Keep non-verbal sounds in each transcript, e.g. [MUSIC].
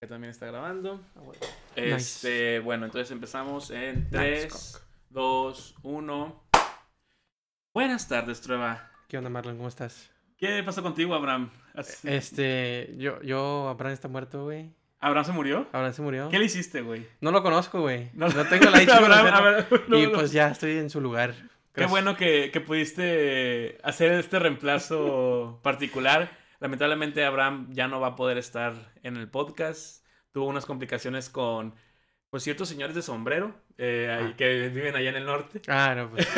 que también está grabando. Ah. Este, bueno, entonces empezamos en Nice, 3, cock. 2, 1. Buenas tardes, Trueba. ¿Qué onda, Marlon? ¿Cómo estás? ¿Qué pasó contigo, Abraham? Este, yo, yo, Abraham está muerto, güey. ¿Abraham se murió? Abraham se murió. ¿Qué le hiciste, güey? No lo conozco, güey. No- No, tengo la. [LAUGHS] Abraham, [LAUGHS] no, Y no. pues ya estoy en su lugar. Qué Gracias. bueno que, que pudiste hacer este reemplazo particular. Lamentablemente Abraham ya no va a poder estar en el podcast. Tuvo unas complicaciones con pues, ciertos señores de sombrero eh, Ah. que viven allá en el norte. Ah, no, pues.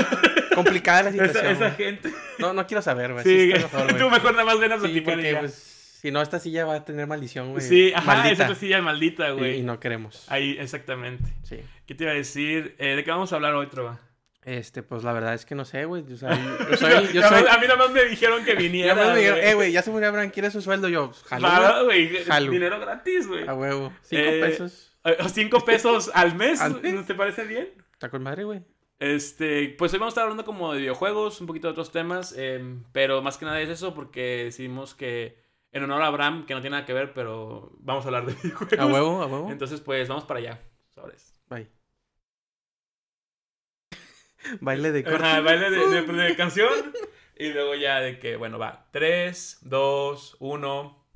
Complicada la [LAUGHS] situación. Esa, esa gente. No, no quiero saber, güey. Sí, Sí, mejor, tú mejor nada más ven a Sí, porque, pues, si no, esta silla va a tener maldición, güey. Sí, ajá, Maldita. esa silla es maldita, Y, güey. y no queremos. Ahí, exactamente. Sí. ¿Qué te iba a decir? Eh, ¿De qué vamos a hablar hoy, Trova? Este, pues la verdad es que no sé, güey. O sea, [LAUGHS] yo soy. Yo soy. A mí nada más me dijeron que viniera. me dijeron, eh, güey, ya se murió Abraham, ¿quieres su sueldo? Yo, jalo, Nada, güey. Jalo. Dinero gratis, güey. A huevo. Cinco Eh, pesos. Eh, Cinco pesos al mes, Al mes. ¿no te parece bien? Está con madre, güey. Este, pues hoy vamos a estar hablando como de videojuegos, un poquito de otros temas, em, pero más que nada es eso porque decidimos que en honor a Abraham, que no tiene nada que ver, pero vamos a hablar de [LAUGHS] videojuegos. A huevo, a huevo. Entonces, pues vamos para allá. Sobres. Baile de corte. Ajá, baile de, de- de [LAUGHS] canción y luego ya de que, bueno, va. 3, 2, 1.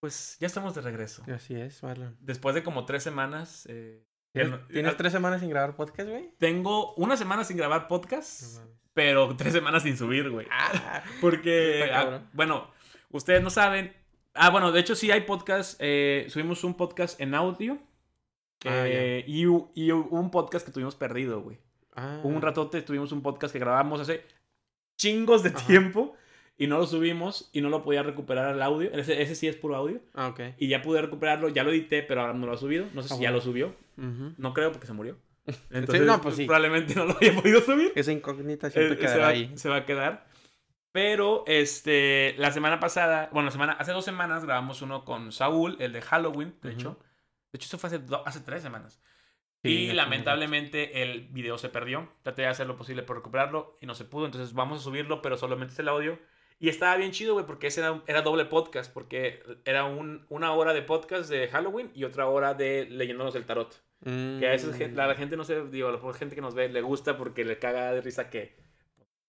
Pues ya estamos de regreso. Así es, Marlon. Después de como tres semanas. eh, ¿Tienes, ah, tres semanas sin grabar podcast, güey? Tengo una semana sin grabar podcast. No. Pero tres semanas sin subir, güey. Ah, [LAUGHS] Porque, ah, bueno, ustedes no saben. Ah, bueno, de hecho sí hay podcast. eh, subimos un podcast en audio. Ah, eh, y, y un podcast que tuvimos perdido, güey. Ah. Un ratote, tuvimos un podcast que grabamos hace chingos de Ajá. tiempo. Y no lo subimos y no lo podía recuperar el audio. Ese, ese sí es puro audio. Ah, ok. Y ya pude recuperarlo, ya lo edité, pero ahora no lo ha subido. No sé si ya lo subió. Ujú. No creo porque se murió. [LAUGHS] Entonces, no, pues sí. probablemente no lo haya podido subir. Esa incógnita siempre Eh, se, quedará va, ahí. se va a quedar. Pero, este, la semana pasada, bueno, la semana, hace dos semanas grabamos uno con Saúl, el de Halloween, de Ujú. hecho. De hecho, eso fue hace, do- hace tres semanas. Sí, y lamentablemente el video se perdió. Traté de hacer lo posible por recuperarlo y no se pudo. Entonces vamos a subirlo, pero solamente es el audio. Y estaba bien chido, güey, porque ese era, era doble podcast. Porque era un- una hora de podcast de Halloween y otra hora de leyéndonos el tarot. Que a veces Mm. gen- la, la gente no sé, digo, la gente que nos ve le gusta porque le caga de risa que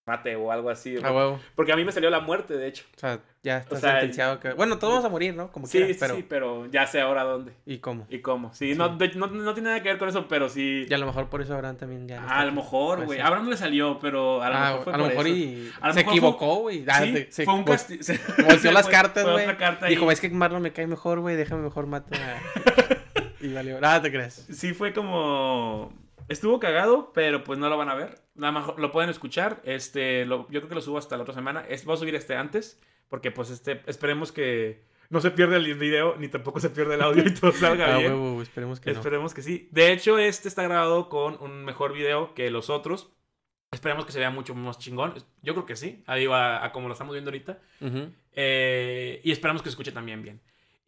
mate o algo así. A huevo. Porque a mí me salió la muerte, de hecho. O sea, ya está O sea, sentenciado. Que... Bueno, todos vamos a morir, ¿no? Como Sí, quieras, sí, pero... sí, pero ya sé ahora dónde ¿Y cómo? y cómo. Sí, Sí. No, de- no, no tiene nada que ver con eso, pero sí. Y a lo mejor por eso Abraham también ya... Ah, a lo mejor, güey. Abraham no le salió, pero a lo Ah, mejor fue a lo por mejor eso. y... A lo se mejor equivocó, güey. Ah, Sí, se fue un castigo. [LAUGHS] volteó las [LAUGHS] cartas, güey. Dijo, es que Marlon me cae mejor, güey. Déjame mejor mato a... [LAUGHS] y valió. Nada, te crees. Sí, fue como. Estuvo cagado, pero pues no lo van a ver. Nada más lo pueden escuchar. Este, lo- yo creo que lo subo hasta la otra semana. Es, voy a subir este antes, porque pues este, esperemos que no se pierda el video, ni tampoco se pierda el audio y todo [LAUGHS] salga Ah, bien. huevo, esperemos que no. Esperemos que sí. De hecho, este está grabado con un mejor video que los otros. Esperemos que se vea mucho más chingón. Yo creo que sí. Ahí va a como lo estamos viendo ahorita. Eh, y esperamos que se escuche también bien.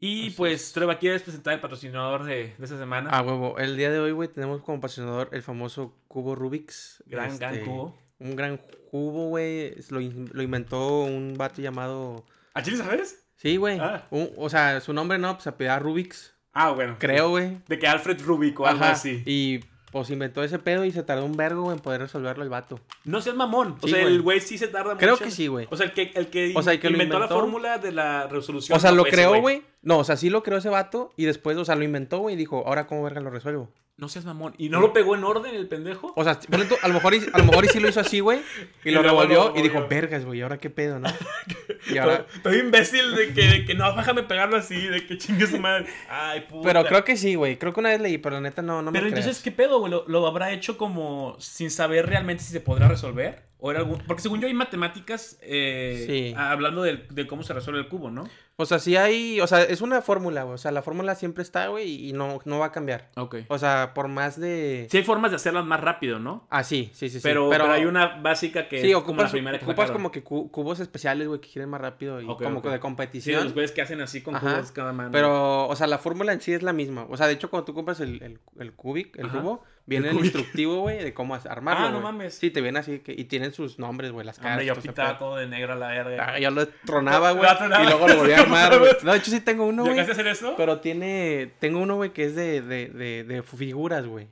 Y Así pues, es. Treva, ¿quieres presentar el patrocinador de, de esta semana? Ah, huevo. El día de hoy, güey, tenemos como patrocinador el famoso cubo Rubik's. gran, gran Este, cubo. Un gran cubo, güey. Lo, lo inventó un vato llamado... ¿A Chile sabes? Sí, güey. Ah. O sea, su nombre no, pues se apellida Rubik's. Ah, bueno. Creo, güey. De que Alfred Rubik o algo Ajá. así. Y pues inventó ese pedo y se tardó un vergo en poder resolverlo el vato. No seas mamón. O Sí, sea, güey. el güey sí se tarda mucho. Creo que sí, güey. O sea, el que, el que, O sea, el que inventó, la fórmula de la resolución. O sea, no lo creó, güey. No, o sea, sí lo creó ese vato y después, o sea, lo inventó, güey, y dijo, ahora cómo verga lo resuelvo. No seas mamón. ¿Y no lo pegó en orden el pendejo? O sea, a lo mejor, y- a lo mejor y sí lo hizo así, güey, y, Y lo revolvió y dijo, vergas, güey, ¿ahora qué pedo, no? [LAUGHS] Y ahora... Estoy imbécil de que, de que no, déjame pegarlo así, de que chingue su madre. Ay, puta. Pero creo que sí, güey. Creo que una vez leí, pero la neta no, no me Pero entonces. ¿qué pedo, güey? ¿Lo, lo habrá hecho como sin saber realmente si se podrá resolver? ¿O era algún...? Porque según yo hay matemáticas eh, Sí. hablando de, cómo se resuelve el cubo, ¿no? O sea, sí hay... O sea, es una fórmula. O sea, la fórmula siempre está, güey, y no, no va a cambiar. Ok. O sea, por más de... Sí hay formas de hacerlas más rápido, ¿no? Ah, sí, sí, sí. sí. pero, pero hay una básica que Sí, es como la ocupas, primera que ocupas sacaron. como que cu- cubos especiales, güey, que giren más rápido y como ok. que de Sí, competición. los güeyes que hacen así con Ajá. cubos cada mano. Pero, o sea, la fórmula en sí es la misma. O sea, de hecho, cuando tú compras el, el, el cubic, el Ajá. cubo, Viene el instructivo, güey, de cómo armarlo. Ah, no güey. mames. Sí, te viene así que, y tienen sus nombres, güey, las caras. Hombre, yo pintaba todo de negro a la verga. Ah, yo lo tronaba, güey. Y luego lo volví a [LAUGHS] armar, güey. No, de hecho sí tengo uno, güey. ¿Llegaste a hacer eso? Pero tiene. Tengo uno, güey, que es de, de, de, de figuras, güey.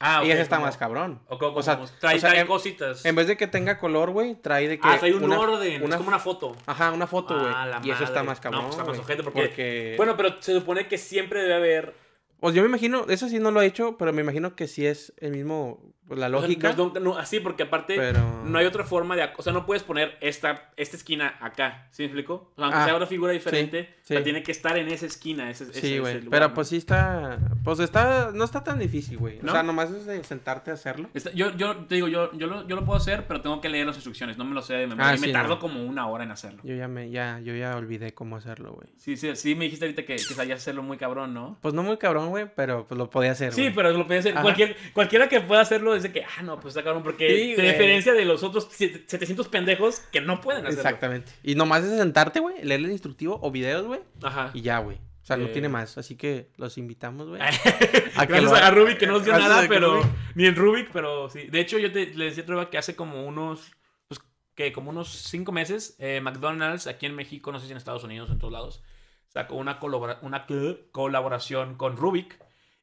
ah, y ok, ese está como- más cabrón. O, sea, trae, o sea, trae en- cositas. En vez de que tenga color, güey, trae de que. ah, trae un una- orden. una- Es como una foto. Ajá, una foto, güey. Ah, la y eso está más cabrón. No, pues está más güey. porque- porque... Bueno, pero se supone que siempre debe haber. Pues yo me imagino, eso sí no lo he hecho, pero me imagino que sí es el mismo, pues, la lógica. No, no, no, así, porque aparte pero... no hay otra forma de. O sea, no puedes poner esta, esta esquina acá. ¿Sí me explico? O sea, aunque Ah, sea una figura diferente, sí. sea, tiene que estar en esa esquina. Ese, Sí, ese lugar, Pero pues sí está. Pues está. No está tan difícil, güey. O sea, nomás es de sentarte a hacerlo. Está- yo, yo te digo, yo, yo, lo, yo lo puedo hacer, pero tengo que leer las instrucciones. No me lo sé de memoria. Ah, y me tardo como una hora en hacerlo. Yo ya me, ya, yo ya olvidé cómo hacerlo, güey. Sí, sí, sí, me dijiste ahorita que, que sabías hacerlo muy cabrón, ¿no? Pues no muy cabrón, güey, pero pues lo podía hacer. Sí, pero lo puede hacer. Cualquier, cualquiera que pueda hacerlo dice que, ah, no, pues está cabrón, porque Sí, te diferencia de los otros siete- 700 pendejos que no pueden hacerlo. Exactamente. Y nomás es sentarte, güey, leer el instructivo o videos, güey, Ajá. y ya, güey. O sea, no Eh. tiene más. Así que los invitamos, güey. [LAUGHS] Que lo- a Rubik que no nos dio Gracias nada, a pero Rubik- ni en Rubik, pero sí. De hecho, yo te, le decía a Treva que hace como unos, pues, que como unos cinco meses, eh, McDonald's aquí en México, no sé si en Estados Unidos o en todos lados, sacó una, colabora- una colaboración con Rubik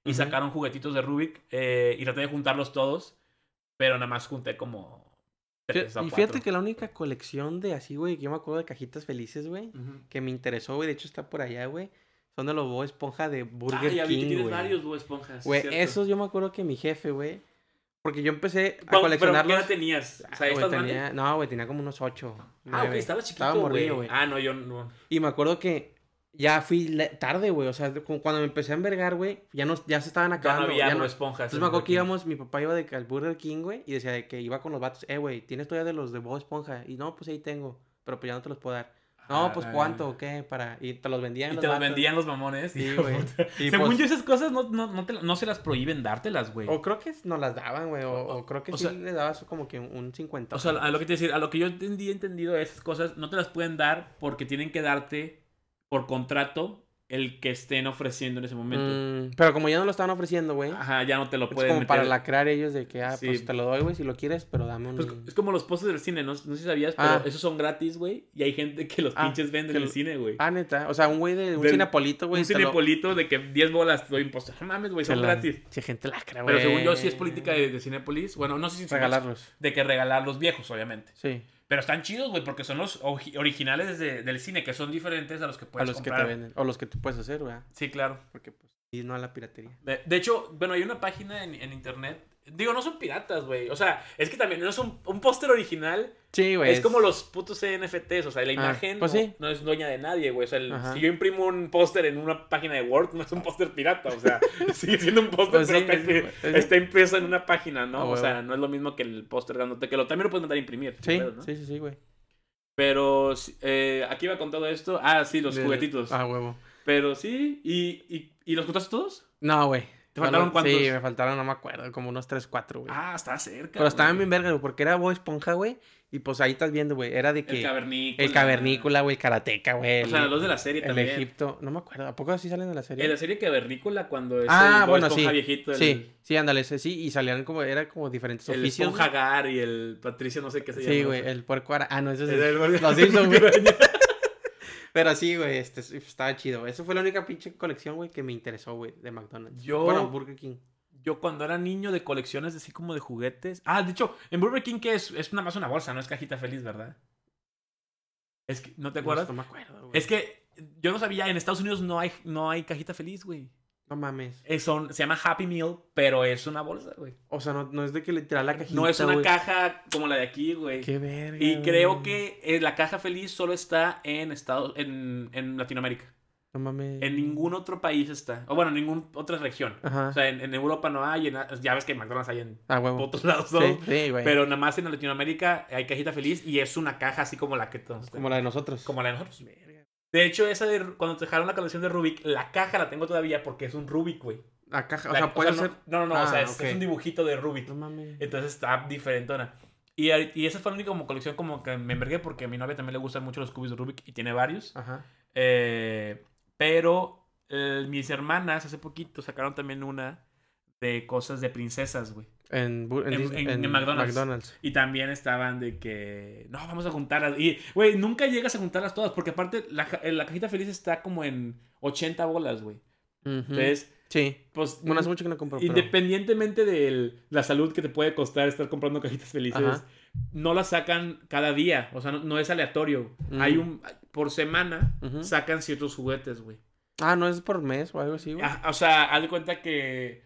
y sacaron juguetitos de Rubik eh, y traté de juntarlos todos, pero nada más junté como tres o y cuatro. fíjate que la única colección de así, güey, que yo me acuerdo de cajitas felices, güey, que me interesó, güey, de hecho está por allá, güey, son de los Bob Esponja de Burger Ah, ya vi que King, tienes varios Bob Esponjas. Güey, esos yo me acuerdo que mi jefe, güey, porque yo empecé a ¿Cuándo- pero coleccionarlos. ¿Qué edad tenías? O sea, Ah, no, güey, tenía como unos ocho. Ah, ok, estaba chiquito, Estaba güey. Ah, no, yo no. Y me acuerdo que ya fui tarde, güey. O sea, como cuando me empecé a envergar, güey, ya, no, ya se estaban Ya no acabando. había ya no- Esponjas. Entonces en me acuerdo que íbamos, mi papá iba de al Burger King, güey, y decía de que iba con los vatos, eh, güey, ¿tienes todavía de los de Bob Esponja? Y no, pues ahí tengo, pero pues ya no te los puedo dar. No, pues Ah, cuánto, o qué, para. Y te los vendían. Y los te los vendían los mamones. Sí, güey. Según pues- yo, esas cosas no, no, no, te no se las prohíben dártelas, güey. O creo que nos las daban, güey, o, o creo que o sí sea- le dabas como que un 50. O sea, a lo que te decir, a lo que yo entendí, entendido esas cosas, no te las pueden dar porque tienen que darte por contrato el que estén ofreciendo en ese momento. Mm, pero como ya no lo estaban ofreciendo, güey. Ajá, ya no te lo Es pueden como meter. para lacrar ellos de que, ah, Sí. pues te lo doy, güey, si lo quieres, pero dame un... Pues, es como los postes del cine, no, no sé si sabías, pero Ah. esos son gratis, güey. Y hay gente que los Ah, pinches vende que en el cine, güey. Ah, neta. O sea, un güey de un cinepolito, güey. un lo- cinepolito de que 10 bolas te doy un póster. No mames, güey, son la- gratis. Sí, gente lacra, güey. Pero según yo, sí es política de, de Cinépolis. Bueno, no sé si Regalarlos. De que regalar los viejos, obviamente. Sí, Pero están chidos, güey, porque son los originales de- del cine, que son diferentes a los que a puedes los que comprar. te venden. O los que tú puedes hacer, güey. Sí, claro. Porque, pues, y no a la piratería. De, de hecho, bueno, hay una página en, en internet. Digo, no son piratas, güey. O sea, es que también no es un, un póster original. Sí, güey. es como los putos NFTs. O sea, la imagen pues no, sí. no es dueña de nadie, güey. O sea, el- si yo imprimo un póster en una página de Word, no es un póster pirata. O sea, [LAUGHS] sigue siendo un póster, Pues pero sí, está, está impreso en una página, ¿no? Ah, o sea, no es lo mismo que el póster grandote, que lo, también lo puedes mandar a imprimir. Sí, ¿no? sí, sí, sí, güey. Pero eh, aquí iba con todo esto. Ah, sí, los juguetitos. Ah, huevo. Pero sí, ¿y, y, y los juntaste todos? No, güey. ¿Te faltaron cuántos? Sí, me faltaron, no me acuerdo, como unos 3, 4, güey. Ah, está cerca. Pero estaban güey. bien verga, güey, porque era Bob Esponja, güey. Y pues ahí estás viendo, güey. Era de que. El cavernícola. El cavernícola, güey, el karateca, güey. O sea, el- los de la serie El también. Egipto. No me acuerdo. ¿A poco así salen de la serie? En la serie cavernícola, cuando es Ah, el Bob bueno, Esponja sí. viejito. El, Sí, sí, ándale, ese sí. Y salían como, era como diferentes el oficios. Esponja Gar y el Patricio, no sé qué se llama. Sí, güey, el puerco ara... Ah, no, eso es El- el- los Simpsons, güey. Pero sí, güey, este, estaba chido. Esa fue la única pinche colección, güey, que me interesó, güey, de McDonald's. Yo- Bueno, Burger King. Yo cuando era niño de colecciones así como de juguetes. Ah, de hecho, en Burger King que es, es nada más una bolsa, no es cajita feliz, ¿verdad? Es que, ¿no te acuerdas? No me acuerdo, güey. Es que yo no sabía, en Estados Unidos no hay, no hay cajita feliz, güey. No mames. Es son- se llama Happy Meal, pero es una bolsa, güey. O sea, no, no es de que literal la cajita, No es una güey. caja como la de aquí, güey. Qué verga, Y creo güey. que eh, la caja feliz solo está en Estados, en, en Latinoamérica. No mames. En ningún otro país está. O bueno, en ninguna otra región. Aja. O sea, en, en Europa no hay. en- ya ves que McDonald's hay en ah, otros lados. Sí, ¿no? sí, güey. Pero nada más en Latinoamérica hay cajita feliz y es una caja así como la que todos Como la de nosotros. como la de nosotros. De hecho, esa de cuando te dejaron la colección de Rubik, la caja la tengo todavía porque es un Rubik, güey. La caja, o La- sea, puede no, ser... No, no, no, o Ah, sea, es, ok. es un dibujito de Rubik. No mames. Entonces está diferentona. Y, y esa fue la única como colección como que me envergué porque a mi novia también le gustan mucho los cubos de Rubik y tiene varios. Ajá. Eh, pero eh, mis hermanas hace poquito sacaron también una de cosas de princesas, güey. En, McDonald's. McDonald's. Y también estaban de que, no, vamos a juntarlas. Y, güey, nunca llegas a juntarlas todas, porque aparte la, ja- la cajita feliz está como en 80 bolas, güey. Entonces, Sí. pues, Bueno, hace mucho que no compro. pero- independientemente de la salud que te puede costar estar comprando cajitas felices, Ajá. no las sacan cada día. O sea, no, no es aleatorio. Mm. Hay un, por semana, sacan ciertos juguetes, güey. Ah, no es por mes o algo así, güey. Ah, O sea, haz de cuenta que,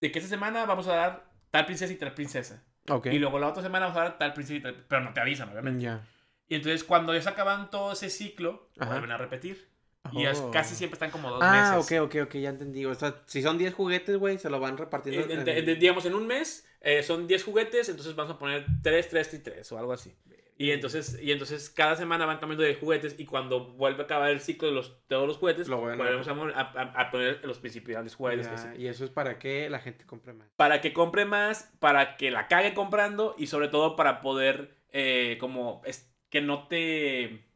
de que esta semana vamos a dar tal princesa y tal princesa. ok. Y luego la otra semana vamos a dar tal princesa y tal. Pero no te avisan, obviamente. Ya. Y entonces cuando ya se acaban todo ese ciclo, Ajá. vuelven a repetir. Y Oh. casi siempre están como dos Ah, meses. ok, ok, ok, ya entendí. O sea, si son 10 juguetes, güey, se lo van repartiendo. En- en- en- en- digamos, en un mes eh, son 10 juguetes, entonces vamos a poner 3, 3 y 3 o algo así. Y entonces, y entonces cada semana van cambiando de juguetes y cuando vuelve a acabar el ciclo de los, todos los juguetes, Lo volvemos a, a- poner los principales juguetes. y eso es para que la gente compre más. Para que compre más, para que la cague comprando y sobre todo para poder, eh, como, es, que no te...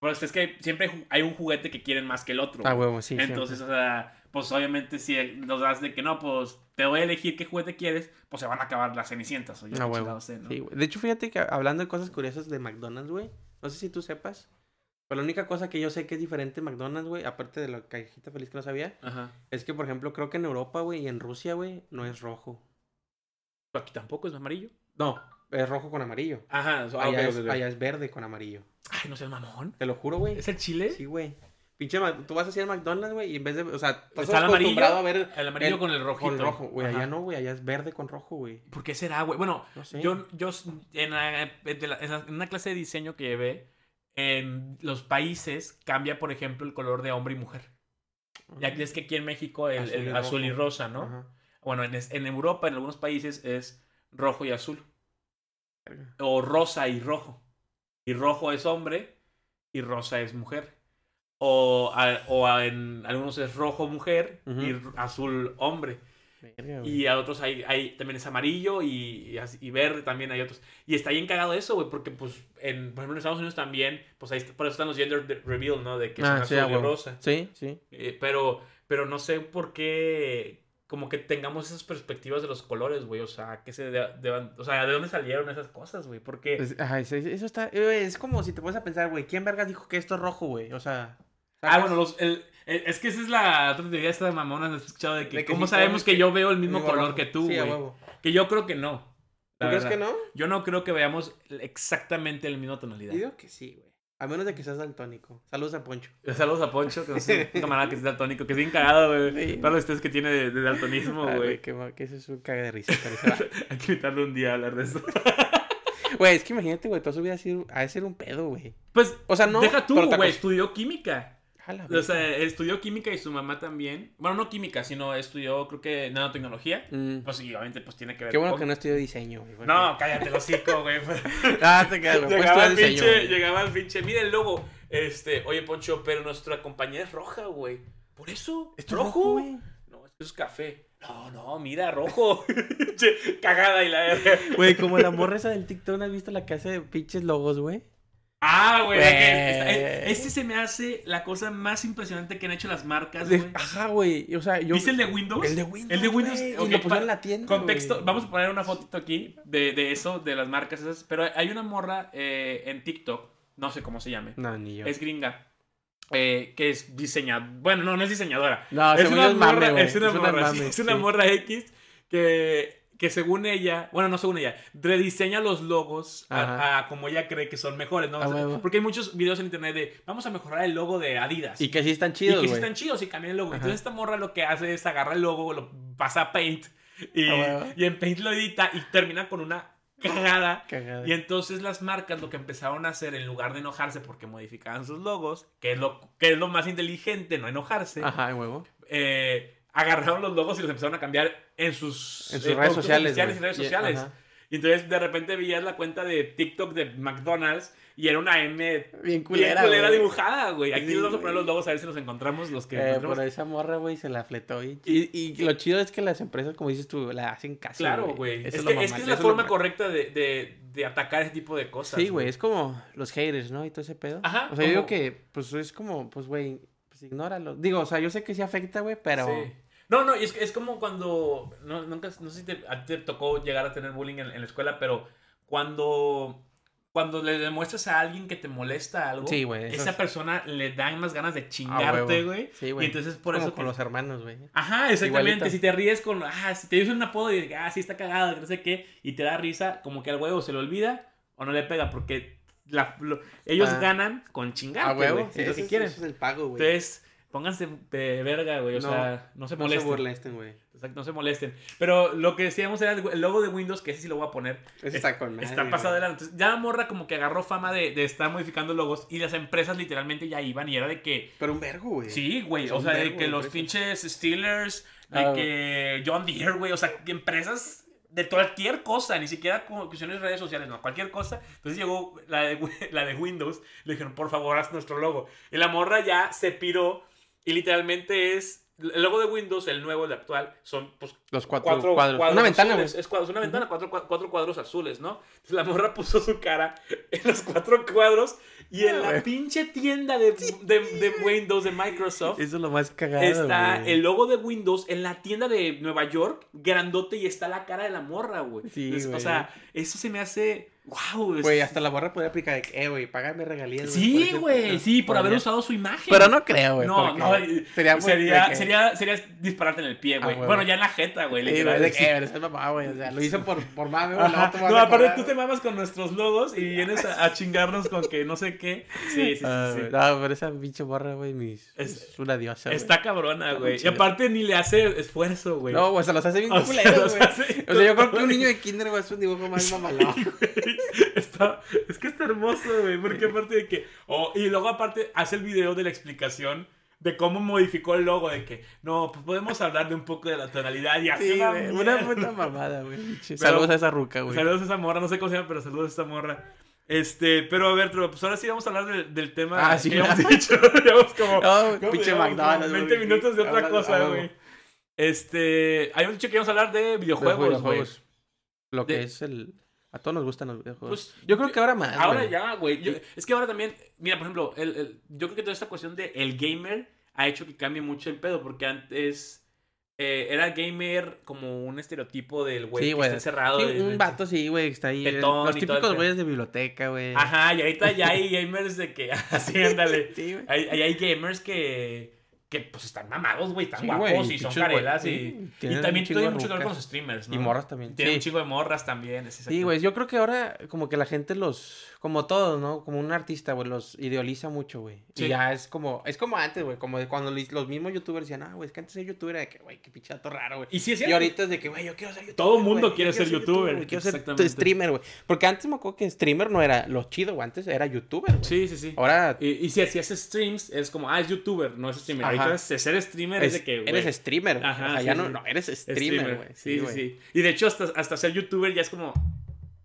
Pues es que siempre hay un juguete que quieren más que el otro. Ah, huevo, sí. Entonces, o sea, pues obviamente si los das de que no, pues te voy a elegir qué juguete quieres, pues se van a acabar las cenicientas. O sé, ¿no? Sí, güey. De hecho, fíjate que hablando de cosas curiosas de McDonald's, güey. No sé si tú sepas. Pero la única cosa que yo sé que es diferente de McDonald's, güey, aparte de la cajita feliz que no sabía, Ajá. es que, por ejemplo, creo que en Europa, güey, y en Rusia, güey, no es rojo. Pero aquí tampoco es amarillo. No, es rojo con amarillo. Ajá. Allá, es, allá es verde con amarillo. Ay, no seas mamón. Te lo juro, güey. ¿Es el chile? Sí, güey. Pinche, tú vas así al McDonald's, güey, y en vez de, o sea, estás Está el amarillo, acostumbrado a ver El amarillo el- con el rojito. con rojo, güey, allá no, güey, allá es verde con rojo, güey. ¿Por qué será, güey? Bueno, No sé. yo, yo en, la- una clase de diseño que llevé, en los países cambia, por ejemplo, el color de hombre y mujer. Ya que es que aquí en México el Azul el y azul y rojo. rosa, ¿no? Ajá. Bueno, en, Europa, en algunos países, es rojo y azul. O rosa y rojo. Y rojo es hombre y rosa es mujer. O, a- o a- en algunos es rojo mujer y azul hombre. Verga. Y a otros hay, hay también es amarillo y, y verde también hay otros. Y está bien cagado eso, güey, porque pues en, por ejemplo, en Estados Unidos también, pues ahí está- por eso están los gender de- reveal, ¿no? De que son Ah, sí, azul y rosa. Sí, sí. Eh, pero, pero no sé por qué como que tengamos esas perspectivas de los colores, güey. O sea, que se de- o sea, ¿de dónde salieron esas cosas, güey? Porque Es, ajá, eso, eso está. eh, Es como si te puedes a pensar, güey, ¿quién verga dijo que esto es rojo, güey? O sea. Ah, bueno, los, el- el- es que esa es la otra teoría esta de mamona, ¿has escuchado? De que, De que ¿cómo sabemos que que- yo veo el mismo color rojo. que tú, Sí, güey? huevo. que yo creo que no. ¿Tú crees que no? Yo no creo que veamos exactamente la misma tonalidad. Digo que sí, güey. A menos de que seas daltónico. Saludos a Poncho. [LAUGHS] Saludos a Poncho, que es un [LAUGHS] camarada que es daltónico, que es bien cagado, güey. Sí. Para los ustedes que tiene de, de daltonismo, [LAUGHS] güey. que, que eso es un caga de risa. Hay que invitarle un día a hablar de eso. Güey, es que imagínate, güey, toda su vida ha sido, ha de ser un pedo, güey. Pues, O sea, no. deja tú, güey, estudió química. O sea, estudió química y su mamá también. Bueno, no química, sino estudió, creo que nanotecnología. Mm, Pues obviamente, pues tiene que ver Qué bueno con- que no estudió diseño, güey. porque- No, cállate el hocico, güey. [LAUGHS] Ah, te quedas, llegaba, el diseño. pinche, güey. llegaba el pinche. Mira el logo. Este, oye, Poncho, pero nuestra compañía es roja, güey. Por eso, es rojo. güey. No, es que es café. No, no, mira, rojo. [LAUGHS] Che, Cagada y la verga. Güey, como la morra esa del TikTok, ¿no has visto la que hace pinches logos, güey? Ah, güey. Este se me hace la cosa más impresionante que han hecho las marcas, güey. Ajá, güey. O sea, yo. ¿Viste el de Windows? El de Windows. El de Windows. güey, ok, y lo pusieron pa- en la tienda. Contexto, vamos a poner una fotito aquí de, de eso, de las marcas esas. Pero hay una morra eh, en TikTok, no sé cómo se llame, No, ni yo. es gringa, eh, que es diseñadora. Bueno, no, no es diseñadora. No, es, una mame, morra, es una morra, sí, mame, es una sí. morra X que, que según ella, bueno, no según ella, rediseña los logos a, como ella cree que son mejores, ¿no? O sea, porque hay muchos videos en internet de vamos a mejorar el logo de Adidas. Y que sí están Y chidos, que sí güey. están chidos y cambian el logo. Ajá. Entonces esta morra lo que hace es agarra el logo, lo pasa a Paint y, y en Paint lo edita y termina con una cagada. Cagada. Y entonces las marcas lo que empezaron a hacer en lugar de enojarse porque modificaban sus logos, que es lo, que es lo más inteligente, no enojarse, Ajá, huevo. eh, agarraron los logos y los empezaron a cambiar en sus, En sus eh, redes sociales. y redes sociales. Y entonces de repente veías la cuenta de TikTok de McDonald's y era una M Bien bien culera, culera güey. dibujada, güey. Aquí Sí, les vamos a poner los logos a ver si los encontramos, los que Eh, por esa morra, güey, se la fletó. Y, y, y lo chido es que las empresas, como dices tú, la hacen caso. Claro, güey. Es, que, es que es la eso forma ma- correcta de, de, de atacar ese tipo de cosas. Sí, güey, es como los haters, ¿no? Y todo ese pedo. Ajá, O sea, yo digo que, pues, es como, pues, güey, pues, ignóralo. Digo, o sea, yo sé que sí afecta, güey, pero... Sí. No, no, y es, es como cuando. No, nunca, no sé si te, a ti te tocó llegar a tener bullying en, en la escuela, pero cuando. Cuando le demuestras a alguien que te molesta algo, Sí, eso esa es- persona le dan más ganas de Ah, chingarte, güey. Sí, y güey. entonces por Como eso. con que- los hermanos, güey. Ajá, exactamente. Igualito. Si te ríes con. Ah, si te dicen un apodo y ah, sí está cagado, no sé qué, y te da risa, como que al huevo se le olvida o no le pega, porque la- lo- ellos Ah. ganan con chingarte, A huevo. güey. Si es lo que quieren. ese es el pago, güey. Entonces, pónganse de verga, güey. O No, sea, no se no se molesten. burlesten, güey. Exacto, no se molesten. Pero lo que decíamos era el logo de Windows, que ese sí lo voy a poner. Ese está con madre, Está pasado adelante. Entonces, ya la morra como que agarró fama de, de estar modificando logos y las empresas literalmente ya iban y era de que... Pero un vergo, güey. Sí, güey. O sea, de que de los pinches Steelers, de Ah, que John Deere, güey. O sea, que empresas de cualquier cosa, ni siquiera como cuestiones de redes sociales, no, cualquier cosa. Entonces llegó la de, [LAUGHS] la de Windows, le dijeron, por favor, haz nuestro logo. Y la morra ya se piró y literalmente es... El logo de Windows, el nuevo, el actual, son pues Los cuatro, cuatro cuadros. cuadros Una ventana, azules. Es, cuadros, una ventana, cuatro, cua- cuatro cuadros azules, ¿no? Entonces la morra puso su cara en los cuatro cuadros y en Ah, la pinche tienda de, de, de Windows de Microsoft Eso es lo más cagado, está el logo de Windows en la tienda de Nueva York, grandote, y está la cara de la morra, güey. Sí, o sea, eso se me hace. ¡Wow! Güey, hasta la borra podría aplicar de que, eh, güey, págame regalías. por Sí, ese- güey, sí, por haber usado su imagen. Pero no creo, güey. No, no, sería, muy- sería, que- sería, sería dispararte en el pie, Ah, güey. bueno, ya en la jeta, güey. Sí, literal, que, eh, es mamá, güey. O sea, lo hizo por, por mame, güey. No, aparte tú te mamas con nuestros logos y vienes a, a chingarnos con que no sé qué. Sí, sí, sí. Ah, sí. No, pero esa pinche borra, güey, mis- Es- es una diosa. Está cabrona, güey. Y aparte ni le hace esfuerzo, güey. No, güey, se los hace bien O sea, culeros, los güey. O sea, yo creo que un niño de kinder, güey, es un dibujo más mamalón. [LAUGHS] Está, es que está hermoso, güey. Porque aparte de que. oh, y luego, aparte, hace el video de la explicación de cómo modificó el logo. De que, no, pues podemos hablar de un poco de la tonalidad y así. Sí, una güey, una [LAUGHS] puta mamada, güey. Saludos a esa ruca, güey. Saludos a esa morra, no sé cómo se llama, pero saludos a esa morra. Este, pero a ver, pues ahora sí vamos a hablar del, del tema Ah, sí, que hemos dicho. [LAUGHS] Llevamos como, No, güey, ¿cómo pinche McDonald's, 20 güey. minutos de otra cosa, ah, güey. Este, habíamos dicho que íbamos a hablar de De videojuegos, güey. Lo que De- es el... A todos nos gustan los videojuegos. Pues, yo creo que ahora más, Ahora güey. ya, güey. Yo- Es que ahora también, mira, por ejemplo, el, el- yo creo que toda esta cuestión de el gamer ha hecho que cambie mucho el pedo, porque antes eh, era gamer como un estereotipo del güey Sí, que güey. está encerrado. Sí, de- un vato, sí, güey, que está ahí. Los y todo el típicos güeyes de biblioteca, güey. Ajá, y ahorita ya hay gamers de que, [LAUGHS] así, ándale. [LAUGHS] Sí, güey. Hay, hay gamers que, que pues están mamados, güey, están Sí, guapos y son carelas. Y, y también tiene mucho que ver con los streamers, ¿no? Y morras también. Tiene Sí. un chingo de morras también. es Sí, güey, yo creo que ahora como que la gente los, como todos, ¿no? Como un artista, güey, los idealiza mucho, güey. Sí. Y ya es como, es como antes, güey, como de cuando los mismos youtubers decían, ah, güey, es que antes ser youtuber era de que, güey, qué pinchato raro, güey. Y sí es Y ahorita es de que, güey, yo quiero ser youtuber. Todo mundo güey, quiere ser youtuber, güey, Quiero ser streamer, güey. Porque antes me acuerdo que streamer no era lo chido, güey. Antes era youtuber, güey. Sí, sí, sí. Ahora Y, y si hacías streams, es como, ah, es youtuber, no es streamer. Ajá. Ahorita ser streamer es, es- de que, güey. eres streamer. Ajá, o sea, sí, ya sí. no, no, eres streamer, güey. Sí, sí, sí. Y de hecho, hasta, hasta ser youtuber ya es como,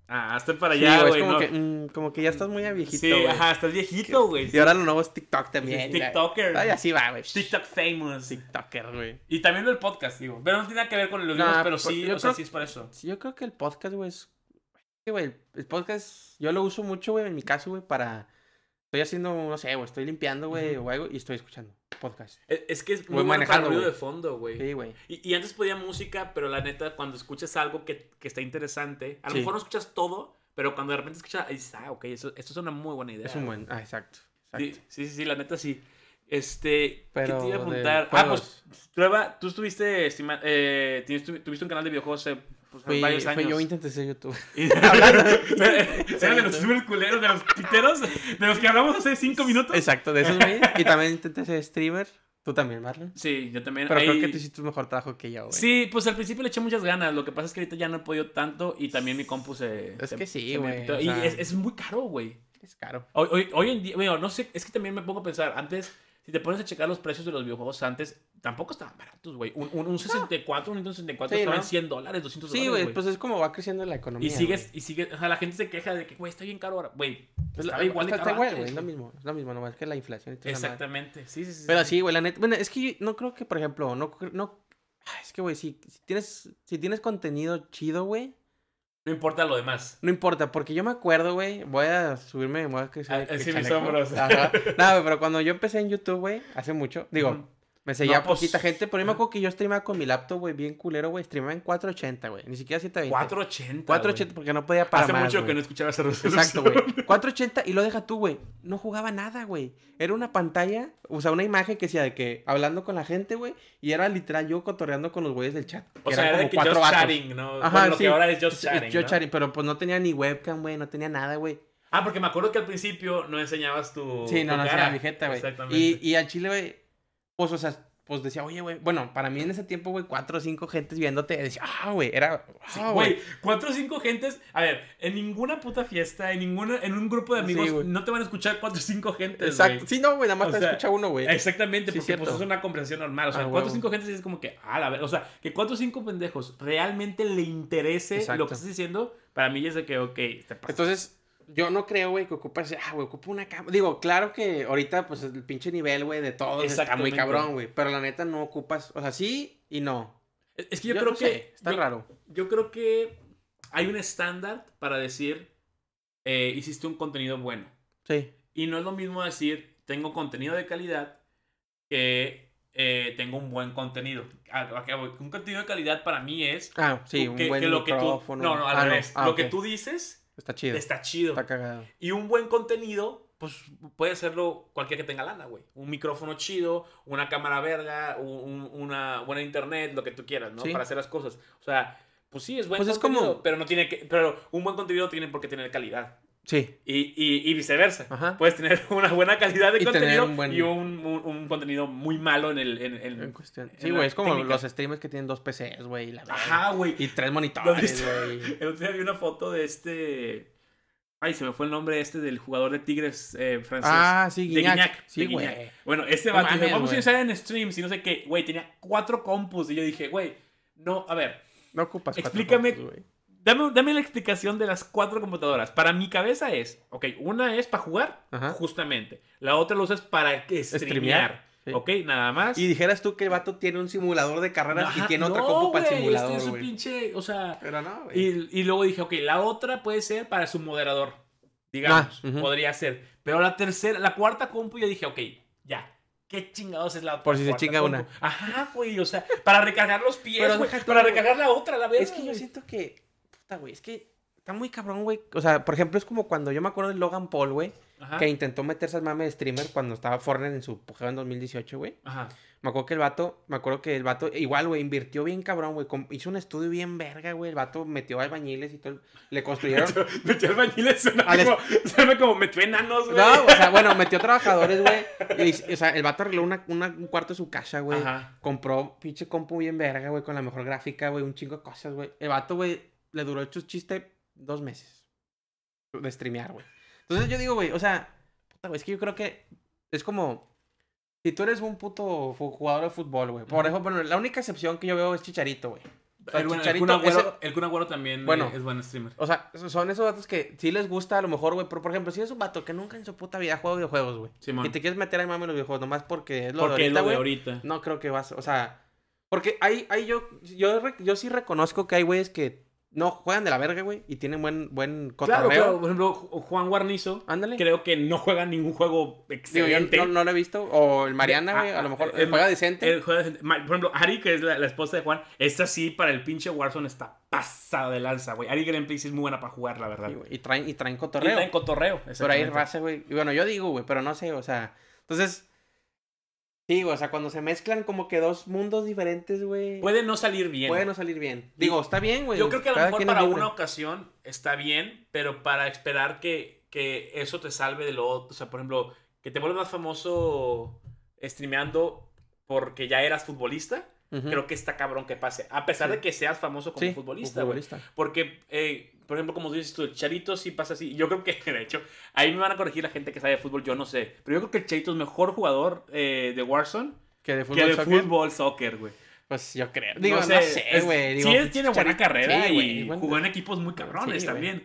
ah, hasta para allá, güey, como, no. que, mm, como que ya estás muy viejito, sí, güey. ajá, estás viejito, güey. Y ahora lo nuevo es TikTok también. Es la- TikToker. Ay, así va, güey. TikTok famous. TikToker, güey. Y también el podcast, digo. Pero no tiene nada que ver con los Nah, videos, pero pues, sí, yo o sea, sí es por eso. Sí, yo creo que el podcast, güey, es... Güey, el podcast yo lo uso mucho, güey, en mi caso, güey, para... Estoy haciendo, no sé, güey, estoy limpiando, güey, o algo, y estoy escuchando podcast. Es, es que es muy bueno para manejando, ruido de fondo, güey. Sí, güey. Y, y antes podía música, pero la neta, cuando escuchas algo que, que está interesante, a lo Sí. mejor no escuchas todo, pero cuando de repente escuchas, dices, ah, ok, eso, esto es una muy buena idea. Es un güey". buen... Ah, exacto. Sí, exacto. sí, sí, sí, la neta sí. Este, Pero ¿qué te iba a de preguntar? Ah, pues, prueba, tú estuviste, estima- eh, tuviste un canal de videojuegos hace pues, varios años. yo intenté ser youtuber. [LAUGHS] [LAUGHS] [LAUGHS] Eran de los super culeros, de los piteros, de los que hablamos hace cinco minutos. Exacto, de esos, güey. Y también intenté ser streamer. Tú también, Marlon. Sí, yo también. Pero ahí- creo que tú hiciste un mejor trabajo que yo, güey. Sí, pues al principio le eché muchas ganas. Lo que pasa es que ahorita ya no he podido tanto y también mi compu se. Es se- que sí, güey, Y es, es muy caro, güey. Es caro. Hoy, hoy, hoy en día, bueno, no sé, es que también me pongo a pensar. Antes, si te pones a checar los precios de los videojuegos antes, tampoco estaban baratos, güey. Un, un, un 64, un Nintendo 64 Sí, estaba ¿no? en 100 dólares, 200 Sí, dólares. güey, pues es como va creciendo la economía. Y sigues, güey. y sigues, o sea, la gente se queja de que, güey, está bien caro ahora. Güey, Pues la- igual de está- caro está igual, güey, es lo mismo, es lo mismo, nomás que la inflación y. Exactamente, sí, sí, sí. Pero sí. sí, güey, la neta, bueno, es que yo no creo que, por ejemplo, no, no, es que, güey, si, si tienes, si tienes contenido chido, güey, No importa lo demás. no importa, porque yo me acuerdo, güey, voy a subirme, me voy a crecer Ah, sí, mis hombros. Ajá. [LAUGHS] No, pero cuando yo empecé en YouTube, güey, hace mucho, digo. Me seguía No, pues- poquita gente, pero yo me acuerdo que yo streamaba con mi laptop, güey, bien culero, güey. Streamaba en 480, güey. Ni siquiera 720. 480. 480 güey. porque no podía parar Hace más, mucho güey. que no escuchaba esa resolución. Exacto, güey. 480 y lo deja tú, güey. No jugaba nada, güey. Era una pantalla, o sea, una imagen que decía de que hablando con la gente, güey, y era literal yo cotorreando con los güeyes del chat. O sea, era de que just chatting, ¿no? Ajá, Bueno, lo sí. que ahora es just chatting. yo ¿no? chatting, pero pues no tenía ni webcam, güey, no tenía nada, güey. Ah, porque me acuerdo que al principio no enseñabas tu. Sí, no, tu no, cara. era mi jeta, güey. Exactamente. Y, y al chile, güey, pues, o sea, pues decía, oye, güey, bueno, para mí en ese tiempo, güey, cuatro o cinco gentes viéndote, decía, ah, güey, era, ah, Güey, cuatro o cinco gentes. A ver, en ninguna puta fiesta, en ninguna, en un grupo de amigos, no te van a escuchar cuatro o cinco gentes. Exacto. güey. Sí, no, güey, nada más O te sea, escucha uno, güey. Exactamente, Sí, porque cierto. pues, es una conversación normal. O sea, Ah, cuatro o cinco gentes es como que, ah, la ver, o sea, que cuatro o cinco pendejos realmente le interese Exacto. lo que estás diciendo, para mí es de que, ok, te pasa. Entonces, yo no creo, güey, que ocupas, ah, güey, ocupo una cámara. Digo, claro que ahorita, pues, el pinche nivel, güey, de todo está muy cabrón, güey. Pero la neta no ocupas, o sea, sí y no. Es es que yo, Yo creo no que. sé, está yo- raro. Yo creo que hay un estándar para decir, eh, hiciste un contenido bueno. Sí. Y no es lo mismo decir, tengo contenido de calidad que eh, tengo un buen contenido. Un contenido de calidad para mí es Ah, sí, tú- un que- buen que lo que tú- no, no, al Ah, revés. Ah, lo que tú dices Está chido. está chido. Está cagado. Y un buen contenido, pues puede serlo cualquier que tenga lana, güey. Un micrófono chido, una cámara verga, un- un- una buena internet, lo que tú quieras, ¿no? Sí. Para hacer las cosas. O sea, pues sí, es buen Pues es contenido, como- pero no tiene que, pero un buen contenido tiene por qué tener calidad. Sí. Y, y, y viceversa. Ajá. Puedes tener [LAUGHS] una buena calidad de Y contenido un buen- y un, un- un contenido muy malo en el... En, en- En cuestión. en Sí, güey, es como técnica. los streamers que tienen dos PCs, güey. Ajá, güey. Y tres ¿Lo monitores, güey. [LAUGHS] El otro día vi una foto de este... Ay, se me fue el nombre este del jugador de Tigres eh, francés. Ah, sí, de Guiñac. Guiñac. Sí, de güey. Bueno, este dijo, mames, vamos a usar en streams y no sé qué. Güey, tenía cuatro compus. Y yo dije, güey, no, a ver, No ocupas cuatro Explícame- compus. Dame, dame la explicación de las cuatro computadoras. Para mi cabeza es, ok, una es para jugar, Ajá. justamente. La otra lo usas para streamear. Sí. Ok, nada más. Y dijeras tú que el vato tiene un simulador de carreras Ajá, y tiene otra no, compu para el güey, simulador, este es un pinche, o sea... Pero no. Y, y luego dije, ok, la otra puede ser para su moderador. Digamos, Ah, podría ser. Pero la tercera, la cuarta compu, yo dije, ok, ya. ¿Qué chingados es la otra? Por si se chinga compu? una. Ajá, güey, o sea, para recargar los pies, güey, para recargar la otra, la verdad. Es que yo siento que. Puta, güey. Es que está muy cabrón, güey. O sea, por ejemplo, es como cuando yo me acuerdo de Logan Paul, güey. Ajá. Que intentó meterse al mame de streamer cuando estaba Fortnite en su apogeo en 2018, güey. Ajá. Me acuerdo que el vato, me acuerdo que el vato, igual, güey, invirtió bien cabrón, güey. Hizo un estudio bien verga, güey. El vato metió albañiles y todo. Le construyeron. [LAUGHS] Metió albañiles, suena, Al como, suena como metió enanos, güey. no, o sea, bueno, metió trabajadores, güey. O sea, el vato arregló una, una- un cuarto de su casa, güey. Ajá. Compró pinche compu bien verga, güey, con la mejor gráfica, güey, un chingo de cosas, güey. El vato, güey, le duró hecho chiste dos meses de streamear, güey. Entonces yo digo, güey, o sea, puta, güey, es que yo creo que es como si tú eres un puto jugador de fútbol, güey. Por ejemplo, bueno, la única excepción que yo veo es Chicharito, güey. O sea, El, buen- el Kun Agüero, ese- el Kun Agüero también Bueno. eh, es buen streamer. O sea, son esos vatos que sí les gusta a lo mejor, güey. Pero, por ejemplo, si eres un vato que nunca en su puta vida jugado videojuegos, güey. Y te quieres meter ahí mame en los videojuegos nomás porque es lo Porque de es lo ahorita, de ahorita. No creo que vas, o sea, porque hay, hay yo, yo, re- yo sí reconozco que hay güeyes que no juegan de la verga, güey, y tienen buen, buen cotorreo. Claro, claro. Por ejemplo, Ju- Juan Guarnizo, Ándale. creo que no juega ningún juego Digo, excelente. no, no lo he visto. O el Mariana, Ah, güey, a lo mejor ah, juega decente. Él juega decente. Por ejemplo, Ari, que es la, la esposa de Juan, esta sí para el pinche Warzone está pasada de lanza, güey. Ari Gameplay sí es muy buena para jugar, la verdad. Sí, y, traen, y traen Y cotorreo. está en cotorreo. Pero hay raza, güey. Y bueno, yo digo, güey, pero no sé, o sea. Entonces, sí, güey, o sea, cuando se mezclan como que dos mundos diferentes, güey. Puede no salir bien. Puede no salir bien. Digo, está bien, güey. Yo creo que a lo cada mejor para una ocasión está bien, pero para esperar que, que eso te salve de lo otro. O sea, por ejemplo, que te vuelvas más famoso streameando porque ya eras futbolista. Creo que está cabrón que pase. A pesar Sí. de que seas famoso como Sí, futbolista, güey. Porque, eh, por ejemplo, como dices tú, el Charito sí pasa así. Yo creo que, [LAUGHS] de hecho, ahí me van a corregir la gente que sabe de fútbol, yo no sé. Pero yo creo que el Charito es mejor jugador eh, de Warzone Que de que fútbol, de soccer, fútbol soccer, güey. Pues yo creo. Digo, no sé, güey. sí, él tiene buena carrera sí, y jugó en equipos muy cabrones Sí, también.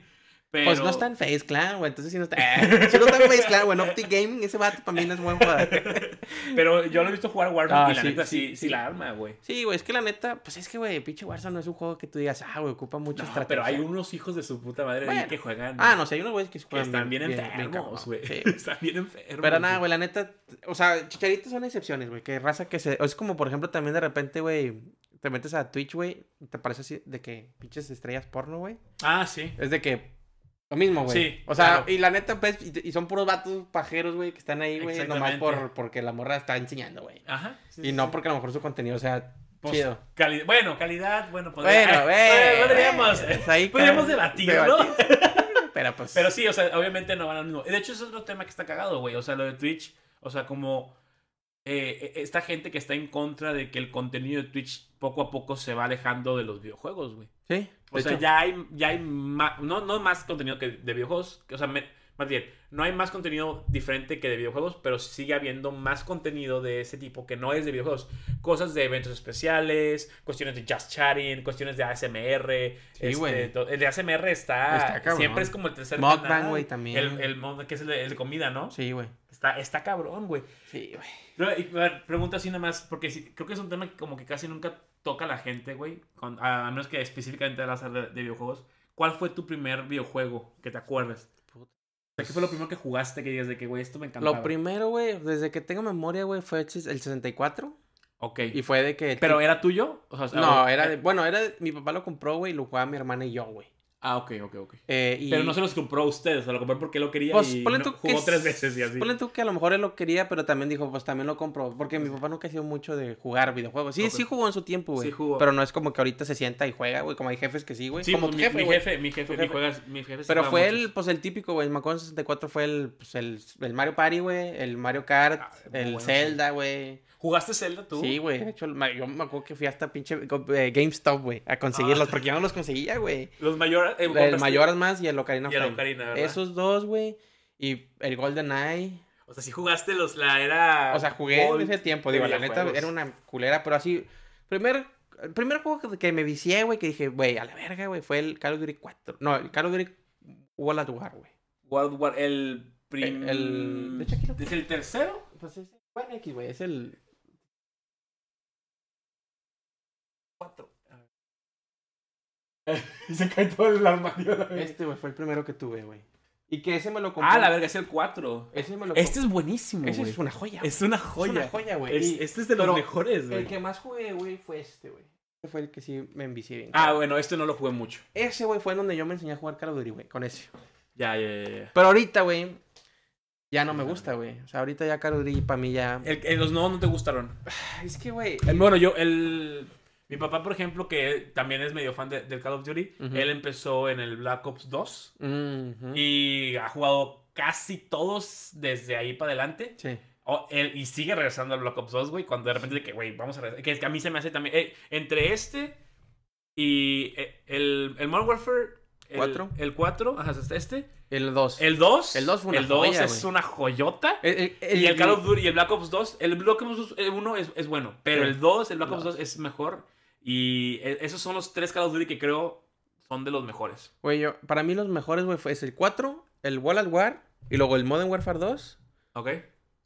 Pero... Pues no está en Face Clan, güey. Entonces si no está. [LAUGHS] si no está en Face Clan, güey. En Optic Gaming, ese vato para mí no es buen jugador. [LAUGHS] Pero yo lo he visto jugar Warzone Ah, y la sí, neta sí, sí, sí, sí. la arma, güey. Sí, güey. Es que la neta, pues es que, güey, pinche Warzone no es un juego que tú digas, ah, güey, ocupa mucha No, estrategia. pero hay unos hijos de su puta madre ahí Bueno. que juegan. Ah, no sé, hay unos güeyes que, Que juegan están bien, enfermos, güey. Sí. [LAUGHS] Están bien enfermos. Pero nada, güey. la neta, o sea, chicharitos son excepciones, güey, que raza que se, es como por ejemplo también de repente, güey, te metes a Twitch, güey, y te parece así de que pinches estrellas porno, güey. Ah, sí. Es de que lo mismo, güey. Sí, O sea, claro. y la neta, pues, y, y son puros vatos pajeros, güey, que están ahí, güey, nomás por, porque la morra está enseñando, güey. Ajá. sí, Y sí, no porque a lo mejor su contenido sea Pues, chido. cali- bueno, calidad, bueno, Bueno, podría- güey. eh, podríamos, ahí [LAUGHS] podríamos cada- debatirlo. Pero pues. Pero sí, o sea, obviamente no van a lo mismo. De hecho, es otro tema que está cagado, güey. O sea, lo de Twitch, o sea, como eh, esta gente que está en contra de que el contenido de Twitch poco a poco se va alejando de los videojuegos, güey. Sí. O de sea, hecho. ya hay, ya hay más, no, no más contenido que de videojuegos, o sea, me- más bien, no hay más contenido diferente que de videojuegos, pero sigue habiendo más contenido de ese tipo que no es de videojuegos. Cosas de eventos especiales, cuestiones de just chatting, cuestiones de ASMR. Sí, este, el de ASMR está, Está cabrón. siempre es como el tercer Mukbang, güey, también. El, el que es el de, el de comida, ¿no? Sí, güey. Está, está cabrón, güey. Sí, güey. Pregunta así nada más, porque sí- creo que es un tema que como que casi nunca toca a la gente, güey. A, menos que específicamente de, de videojuegos. ¿Cuál fue tu primer videojuego que te sea, ¿Qué fue lo primero que jugaste que digas de que, güey, esto me encantaba? Lo primero, güey, desde que tengo memoria, güey, fue el ses- el 64. Ok. Y fue de que. ¿Pero era tuyo? O sea, No, era de. Bueno, era de- Mi papá lo compró, güey, y lo jugaba mi hermana y yo, güey. Ah, ok, ok, ok. Eh, y- Pero no se los compró a ustedes, o sea, lo compró porque lo quería Pues y no- tú jugó tres veces y así. Ponle tú que a lo mejor él lo quería, pero también dijo, pues también lo compró. Porque mi papá nunca ha sido mucho de jugar videojuegos. Sí, sí jugó en su tiempo, güey. Sí jugó. Pero no es como que ahorita se sienta y juega, güey. Como hay jefes que sí, güey. Sí, como pues, tu mi, jefe, mi jefe, mi jefe, Tu mi jefe. juegas- mi jefe sí Pero fue muchos. el, pues el típico, güey. El Macon 64 fue el, pues el, el Mario Party, güey. El Mario Kart, Ah, el bueno, Zelda, güey. ¿Jugaste Zelda tú? Sí, güey. De hecho, el yo me acuerdo que fui hasta pinche eh, GameStop, güey, a conseguirlos. Ah. Porque yo no los conseguía, güey. Los mayores... eh, El Mayoras más y el Ocarina of Y el Time. Ocarina, ¿verdad? Esos dos, güey. Y el Golden Eye. O sea, si jugaste los, la era... O sea, jugué Gold en ese tiempo, digo, la neta era una culera, pero así. Primer, el primer juego que, que me vicié, güey, que dije, güey, a la verga, güey, fue el Call of Duty 4. No, el Call of Duty World at War, güey. World War, el prim... el- lo- ¿Es el tercero? Pues es bueno, X, güey, es el. Cuatro. Y [LAUGHS] se cae todo el armario. Este, güey, fue el primero que tuve, güey. Y que ese me lo compré. Ah, la verga, es el 4. Ese me lo Este es buenísimo, Ese güey. es una joya. Es una Es joya. una joya, güey. Es- Y- este es de los pero mejores, güey. El que más jugué, güey, fue este, güey. Este fue el que sí me envicié bien. Ah, bueno, este no lo jugué mucho. Ese, güey, fue donde yo me enseñé a jugar Call of Duty, güey, con ese. Ya, ya, ya, ya. Pero ahorita, güey, ya no me gusta, güey. O sea, ahorita ya Call of Duty para mí ya... El- el- los nuevos no te gustaron. Es que, güey... Eh, Bueno, yo, el... Mi papá, por ejemplo, que también es medio fan de- del Call of Duty, Ujú. él empezó en el Black Ops 2 Mhm. y ha jugado casi todos desde ahí para adelante. Sí. O- él- y sigue regresando al Black Ops 2, güey, cuando de repente de que, güey, vamos a regresar. Que, que a mí se me hace también... eh, entre este y eh, el, el Modern Warfare... El, ¿Cuatro? El 4, ajá, hasta este. El 2. El 2. El dos fue una El 2 joya, es güey. una joyota. El, y el Call of Duty y el Black Ops 2. El Black Ops 1 es, es bueno. Pero el 2, el Black Ops Dos. 2 es mejor. Y e- esos son los tres Call of Duty que creo son de los mejores. Güey, yo... Para mí los mejores, güey, es el 4, el World at War, y luego el Modern Warfare 2, ¿Ok?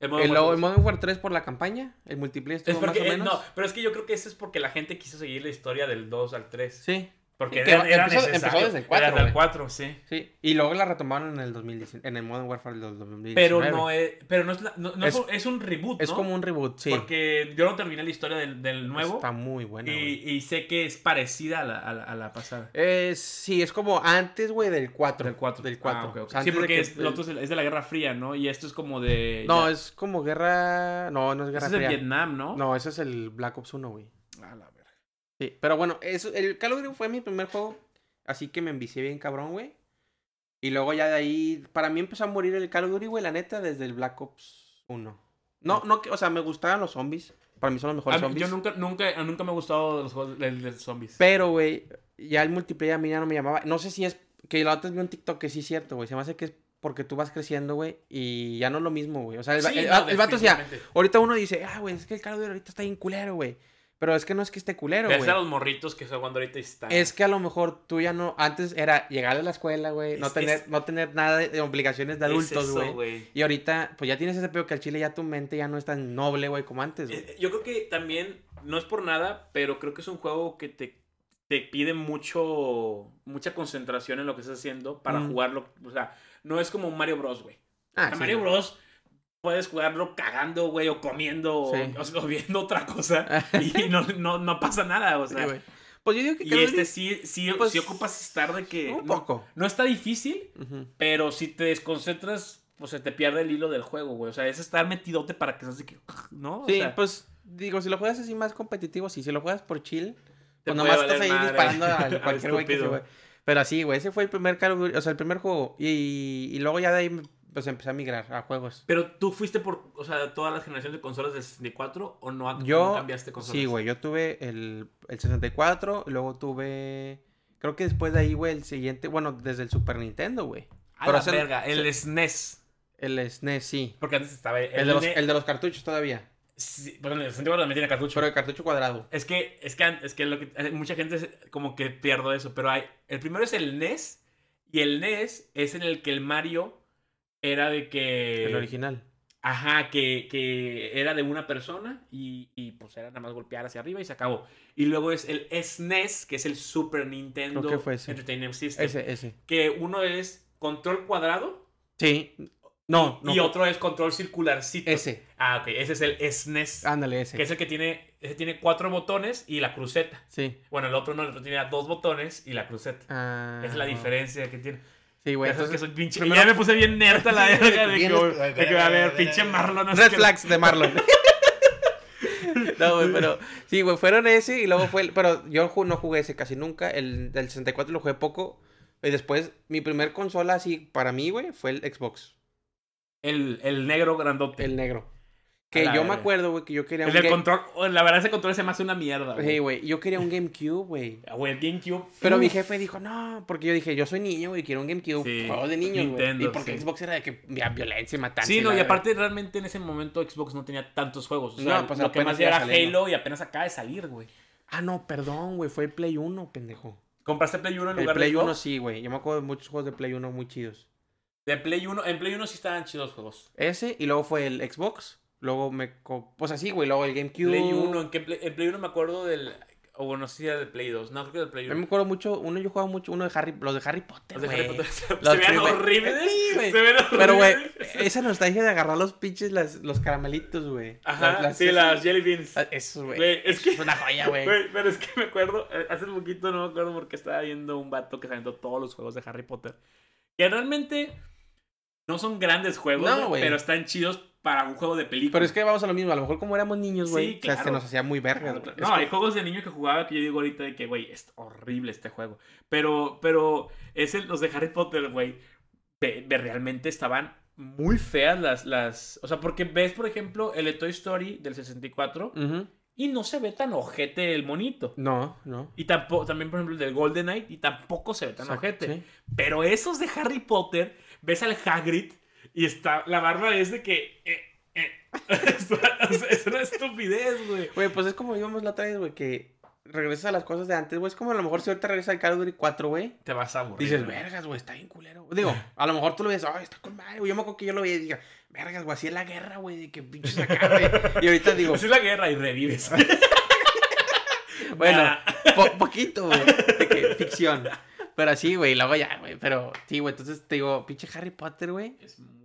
El Modern el Warfare Modern Warfare 3 por la campaña, el multiplayer Es porque, más o eh, menos. no, pero es que yo creo que eso es porque la gente quiso seguir la historia del 2 al 3. Sí, Porque Que era, era empezó- necesario. empezó desde el 4, Era del güey. 4, sí. sí. Y luego la retomaron en el 2019, en el Modern Warfare del 2019. Pero no es, pero no es, la- no- no Es- es, un- es reboot, Es ¿no? como un reboot, sí. Porque yo no terminé la historia del, del nuevo. Está muy buena, y, y sé que es parecida a la, a la, a la pasada. Eh, sí, es como antes, güey, del 4. Del 4. Del 4. Ah, ok, ok. O sea, sí, porque que- es, lo otro es, el- es de la Guerra Fría, ¿no? Y esto es como de... No, ya- es como guerra... No, no es guerra Ese es de fría. Vietnam, ¿no? No, ese es el Black Ops 1, güey. A la. Sí, pero bueno, eso, el Call of Duty fue mi primer juego, así que me envicié bien cabrón, güey. Y luego ya de ahí, para mí empezó a morir el Call of Duty, güey, la neta, desde el Black Ops 1. No, no, que- o sea, me gustaban los zombies. Para mí son los mejores mí- zombies. yo nunca, nunca, nunca me ha gustado los juegos de, de zombies. Pero, güey, ya el multiplayer a mí ya no me llamaba. No sé si es que la otra vez vi un TikTok que sí es cierto, güey. Se me hace que es porque tú vas creciendo, güey, y ya no es lo mismo, güey. O sea, el, Sí, el, no, el vato decía, ahorita uno dice, ah, güey, es que el Call of Duty ahorita está bien culero, güey. Pero es que no es que esté culero, güey. a los morritos que son cuando ahorita están. Es que a lo mejor tú ya no. Antes era llegar a la escuela, güey. No Es- tener, es- no tener nada de, de obligaciones de Es adultos, güey. Y ahorita, pues ya tienes ese pedo que al chile ya tu mente ya no es tan noble, güey, como antes, güey. Eh, Yo creo que también, no es por nada, pero creo que es un juego que te, te pide mucho, mucha concentración en lo que estás haciendo para Mm. jugarlo. O sea, no es como Mario Bros, güey. Ah, sí, Mario. Bros puedes jugarlo cagando, güey, o comiendo, o- Sí. [LAUGHS] o, o viendo otra cosa [LAUGHS] y no, no, no pasa nada, o Sí, sea. Pues yo digo que y este Duty- sí, sí, pues, sí ocupas estar de que... Un poco. No, está difícil, pero si te desconcentras, pues se te pierde el hilo del juego, güey. O sea, es estar metidote para que seas de que... [LAUGHS] ¿No? O Sí, sea, pues digo, si lo juegas así más competitivo, sí. Si lo juegas por chill, pues nomás estás ahí madre disparando a al cualquier güey que se güey. Pero así, güey, ese fue el primer Call of Duty, o sea, el primer juego. Y, y luego ya de ahí, pues empecé a migrar a juegos. Pero tú fuiste por, o sea, todas las generaciones de consolas de 64 o no, Yo, no cambiaste consolas? sí, güey, yo tuve el, el 64, luego tuve, creo que después de ahí, güey, el siguiente, bueno, desde el Super Nintendo, güey. A Pero la ese- verga, el SNES. El SNES, sí. Porque antes estaba el, El de, los, NES. el de los cartuchos todavía. Sí, bueno, el 64 también tiene cartucho. Pero el cartucho cuadrado. Es que, es que, es que, lo que mucha gente como que pierdo eso, pero hay, el primero es el NES y el NES es en el que el Mario era de que... El original. Ajá, que, que era de una persona y, y, pues era nada más golpear hacia arriba y se acabó. Y luego es el SNES, que es el Super Nintendo Creo que fue ese. Entertainment System. Ese, ese. Que uno es control cuadrado Sí. No, no. y otro es control circularcito. Ese. Ah, ok, ese es el SNES. Ándale, ese. Que es el que tiene, ese tiene cuatro botones y la cruceta. Sí. Bueno, el otro no, el otro tiene dos botones y la cruceta. Ah, Esa es la diferencia que tiene. Sí, güey. Eso es que soy pinche. primero- Ya me puse bien nerd a la verga de que, de que, a ver, pinche Marlon. Red que- flags de Marlon. [LAUGHS] no, güey, pero sí, güey, fueron ese y luego fue el, pero yo no jugué ese casi nunca, el del 64 lo jugué poco y después mi primer consola así para mí, güey, fue el Xbox, El, el negro grandote. el negro. Que la yo me acuerdo, güey, que yo quería El un del Game- control. oh, La verdad, ese control se me hace una mierda. Sí, güey. güey, yo quería un GameCube, güey. Ah, güey, el GameCube. Pero mi jefe dijo, no, porque yo dije, yo soy niño, güey, quiero un GameCube, Sí, juegos de niños, güey. Y porque sí. Xbox era de que había violencia y matanza. Sí, no, y aparte realmente en ese momento Xbox no tenía tantos juegos. O sea, No, pues lo que más era saliendo. Halo y apenas acaba de salir, güey. Ah, no, perdón, güey, fue el Play 1, pendejo. ¿Compraste Play 1 en El lugar Play de 1 Xbox? sí, güey. Yo me acuerdo de muchos juegos de Play 1 muy chidos. De Play 1, en Play 1 sí estaban chidos los juegos. Ese y luego fue el Xbox. Luego me... Pues así, güey. Luego el GameCube. Play 1, ¿en qué Play, en Play 1 me acuerdo del... O bueno, no sé si era del Play 2. No, creo que del Play Yo 1. me acuerdo mucho... Uno yo jugaba mucho... Uno de Harry... Los de Harry Potter, Los de Harry. Potter [LAUGHS] se, Los se veían primer- horribles. Sí. Se ven Pero, güey, horribles. esa nostalgia de agarrar los pinches, las, los caramelitos, güey. Ajá, Las- sí, las Jelly Beans. Ah, Esos, güey. Es que... Es una joya, güey. Pero es que me acuerdo, eh, hace poquito no me acuerdo porque estaba viendo un vato que se aventó todos los juegos de Harry Potter. Que realmente no son grandes juegos, No, pero están chidos para un juego de película. Pero es que vamos a lo mismo. A lo mejor como éramos niños, güey. Sí, o sea, se nos hacía muy vergas, güey. No, hay juegos de niño que jugaba que yo digo ahorita de que, güey, es horrible este juego. Pero, pero, es el- los de Harry Potter, güey, realmente estaban muy feas las, las... O sea, porque ves, por ejemplo, el de Toy Story del 64 Ujú. y no se ve tan ojete el monito. No, no. Y tampoco, también, por ejemplo, el del Golden Knight, y tampoco se ve tan Exacto, ojete. sí. Pero esos de Harry Potter, ves al Hagrid y está, la barba es de que... eh, eh. [LAUGHS] Es una estupidez, güey. Güey, pues es como íbamos la otra vez, güey, que regresas a las cosas de antes, güey. Es como a lo mejor si ahorita regresa al Call of Duty 4, güey. Te vas a aburrir. Dices, vergas, güey, está bien culero. Digo, [LAUGHS] a lo mejor tú lo ves, ay, está con madre, güey. Yo me acuerdo que yo lo veía y dije, vergas, güey, así es la guerra, güey, de que pinches acá, güey. Y ahorita digo, Así es la guerra y revives. [LAUGHS] bueno, po- poquito, güey, de que ficción. Pero así, güey, luego ya, güey. Pero sí, güey, entonces te digo, pinche Harry Potter, güey. Es muy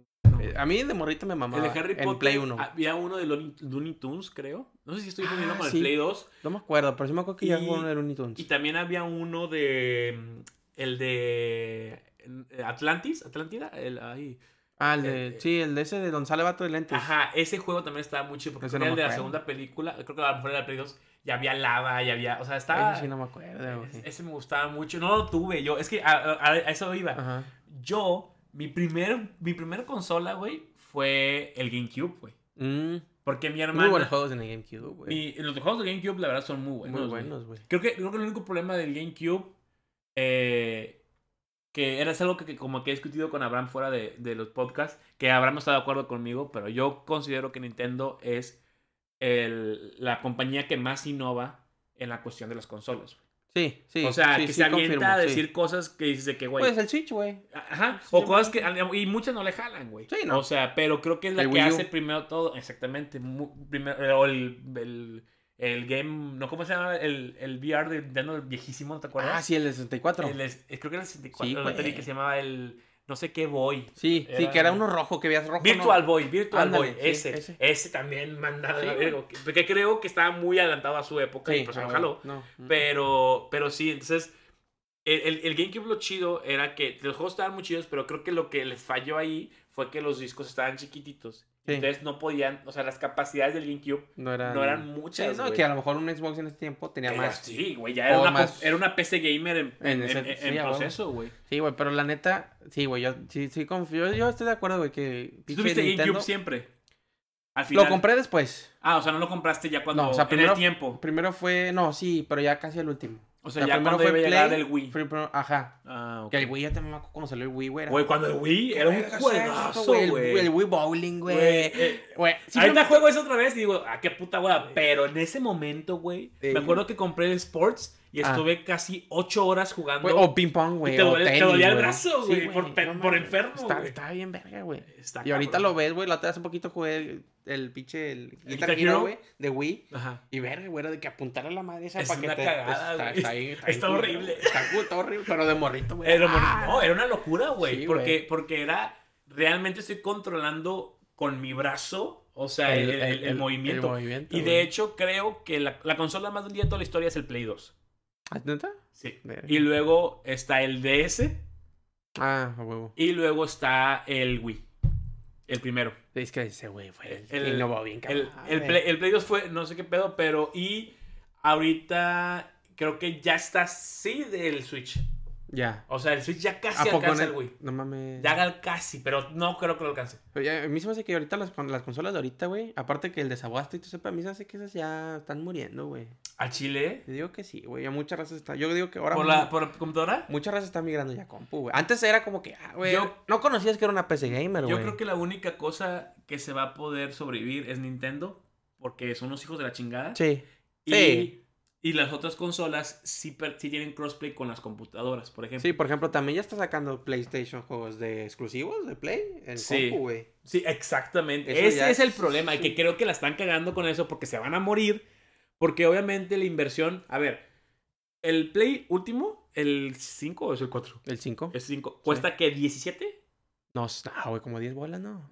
A mí de morrito me mamaba. El de Harry en Potter. Play 1. Había uno de Looney, Tunes, creo. No sé si estoy poniendo Ah, con el. Play 2. No me acuerdo, pero sí me acuerdo que ya Y- jugó uno de Looney Tunes. Y también había uno de. mm, El de. eh, Atlantis. Atlántida. El, ay. Ah, el de. eh, sí, el de ese de Don Sale Vato de Lentes. Ajá, ese juego también estaba muy chido. Porque Ese era no el de la segunda película. Creo que a lo mejor era el Play 2. Ya había lava, ya había. O sea, estaba. Ese sí no me acuerdo, güey. ese, ese me gustaba mucho. No lo tuve yo. Es que a, a- a eso iba. Ajá. Yo, mi primer, mi primer consola, güey, fue el GameCube, güey. Mm, Porque mi hermana. muy buenos juegos en el GameCube, güey. los juegos de GameCube, la verdad, son muy buenos. muy güey. buenos, güey. Creo que, creo que el único problema del GameCube. eh, que era algo que, que como que he discutido con Abraham fuera de, de los podcasts. Que Abraham no está de acuerdo conmigo. Pero yo considero que Nintendo es el- la compañía que más innova en la cuestión de las consolas. Sí, sí. o sea, sí, que sí, se avienta confirmo, a sí. decir cosas que dices de que, güey. Pues el Switch, güey. Ajá. O cosas que. Y muchas no le jalan, güey. Sí, no. O sea, pero creo que es la El que hace primero todo. Exactamente. primero, o el, el, el game. ¿No? ¿Cómo se llama? El, el VR de Nintendo viejísimo, ¿no te acuerdas? Ah, sí, el de 64. El creo que era el 64. Sí, el que se llamaba el. No sé qué Boy. Sí, sí, que era uno rojo, que veías rojo. Virtual ¿no? Boy, Virtual Ándale, Boy, sí, ese, ese. ese. también mandaba Sí, güey. verga, Porque creo que estaba muy adelantado a su época y pues jaló. No. mm. Pero, pero sí, entonces, el, el, el GameCube lo chido era que los juegos estaban muy chidos, pero creo que lo que les falló ahí fue que los discos estaban chiquititos. Sí. Entonces no podían, o sea, las capacidades del GameCube No eran, no eran Sí, muchas. no, güey. que a lo mejor un Xbox en ese tiempo tenía Era- más. Sí, güey, ya era una, más- era una PC gamer en, En en, ese- en- sí, en a huevo. proceso, güey. Sí, güey, pero la neta, sí, güey, yo sí, sí confío. Yo estoy de acuerdo, güey, que. ¿Tú pinche tuviste Nintendo- GameCube siempre? Al final. Lo compré después. Ah, o sea, no lo compraste ya cuando. No, o sea, en el tiempo. Primero fue. No, sí, pero ya casi el último. O sea, ya primero cuando iba a fue llegar Play, el Wii. fue primero- ajá. Ah. Que el Wii ya también me acuerdo cuando salió el Wii, güey. Güey, cuando el Wii era un juegazo, el- güey. El Wii Bowling, güey. Güey, eh, Güey, Ahorita me- juego eso otra vez y digo, ah, qué puta hueá. Pero en ese momento, güey, me acuerdo que compré el Sports y Ah. estuve casi ocho horas jugando. güey, O ping pong, güey. Te o dolía el güey. brazo, Sí, güey, por por enfermo, Está, güey. está bien verga, güey. Y ahorita lo ves, güey. La otra vez un poquito jugué el, pinche el Guitar Guitar Hero, güey, de Wii. Ajá. Y verga, güey, era de que apuntar a la madre esa Es para que una te... cagada, está, güey. [LAUGHS] está ahí- está Está güey. horrible. Está, está horrible, pero de morrito, güey. Era, Ah. no, era una locura, güey. Sí, porque, porque era. Realmente estoy controlando con mi brazo. O sea, el, el- el movimiento. el movimiento, y de hecho, creo que la, la consola más vendida de toda la historia es el Play 2. ¿Ah, ¿Neta? Sí. Verga. Y luego está el DS. Ah, a huevo. Y luego está el Wii. El primero. Es que ese güey fue el, El- innovó bien, El, cabrón. el, Play, el Play 2 fue no sé qué pedo, pero. Y ahorita creo que ya está sí del Switch. Ya. O sea, el Switch ya ¿A casi alcanza el Wii. No mames. Ya haga casi, pero no creo que lo alcance. Ya, a mí se me hace que ahorita las, las consolas de ahorita, güey, aparte que el desaguaste y todo eso, a mí se me hace que esas ya están muriendo, güey. ¿A Chile? Yo digo que sí, güey, ya muchas razas están... Yo digo que ahora... ¿Por, la, ¿Por computadora? Muchas razas están migrando ya a compu, güey. Antes era como que, ah, güey, Yo- no conocías que era una PC gamer, güey. Yo creo que la única cosa que se va a poder sobrevivir es Nintendo, porque son los hijos de la chingada. Sí. Y, Sí. Y las otras consolas sí, sí tienen crossplay con las computadoras, por ejemplo. Sí, por ejemplo, también ya está sacando PlayStation juegos de exclusivos de Play en Sí. güey. Sí, exactamente. Eso Ese es el problema. Y que sí. creo que la están cagando con eso porque se van a morir. Porque obviamente la inversión. A ver, el Play último, el 5 o es el 4? ¿El 5? Es 5. ¿Cuesta que 17? No, no, güey, como 10 bolas, no.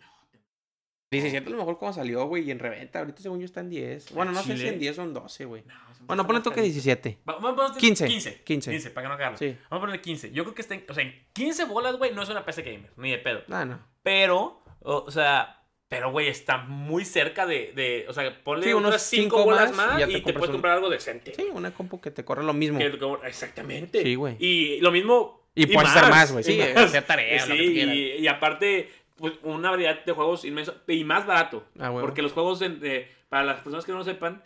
17 a lo mejor cuando salió, güey, y en reventa. Ahorita según yo está en 10. Bueno, no sé si Chile. en 10 o en 12, güey. No, Bueno, ponle más tú que carito. 17. Va- Vamos a poner 15. 15. 15. 15, para que no agarre. Sí. Vamos a ponerle 15. Yo creo que está en, o sea, en 15 bolas, güey, no es una PC gamer, ni de pedo. No, no. Pero, o, o sea, pero, güey, está muy cerca de, de o sea, ponle Sí, unas unos 5 cinco bolas más más y y te, te compras puedes comprar algo decente. Sí, una compu que te corre lo mismo. Que- exactamente. Sí, güey. Y lo mismo. Y puedes hacer más, güey. y Sí, más. hacer tarea, Sí, lo que y, y aparte, pues, una variedad de juegos inmenso y más barato. Ah, güey. Porque los juegos, en- de- para las personas que no lo sepan,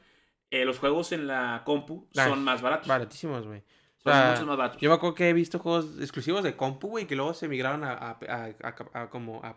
eh, los juegos en la compu son más baratos. Baratísimos, güey. Son o sea, más baratos. Yo me acuerdo que he visto juegos exclusivos de compu, güey, que luego se migraron a, a, a- a- a como a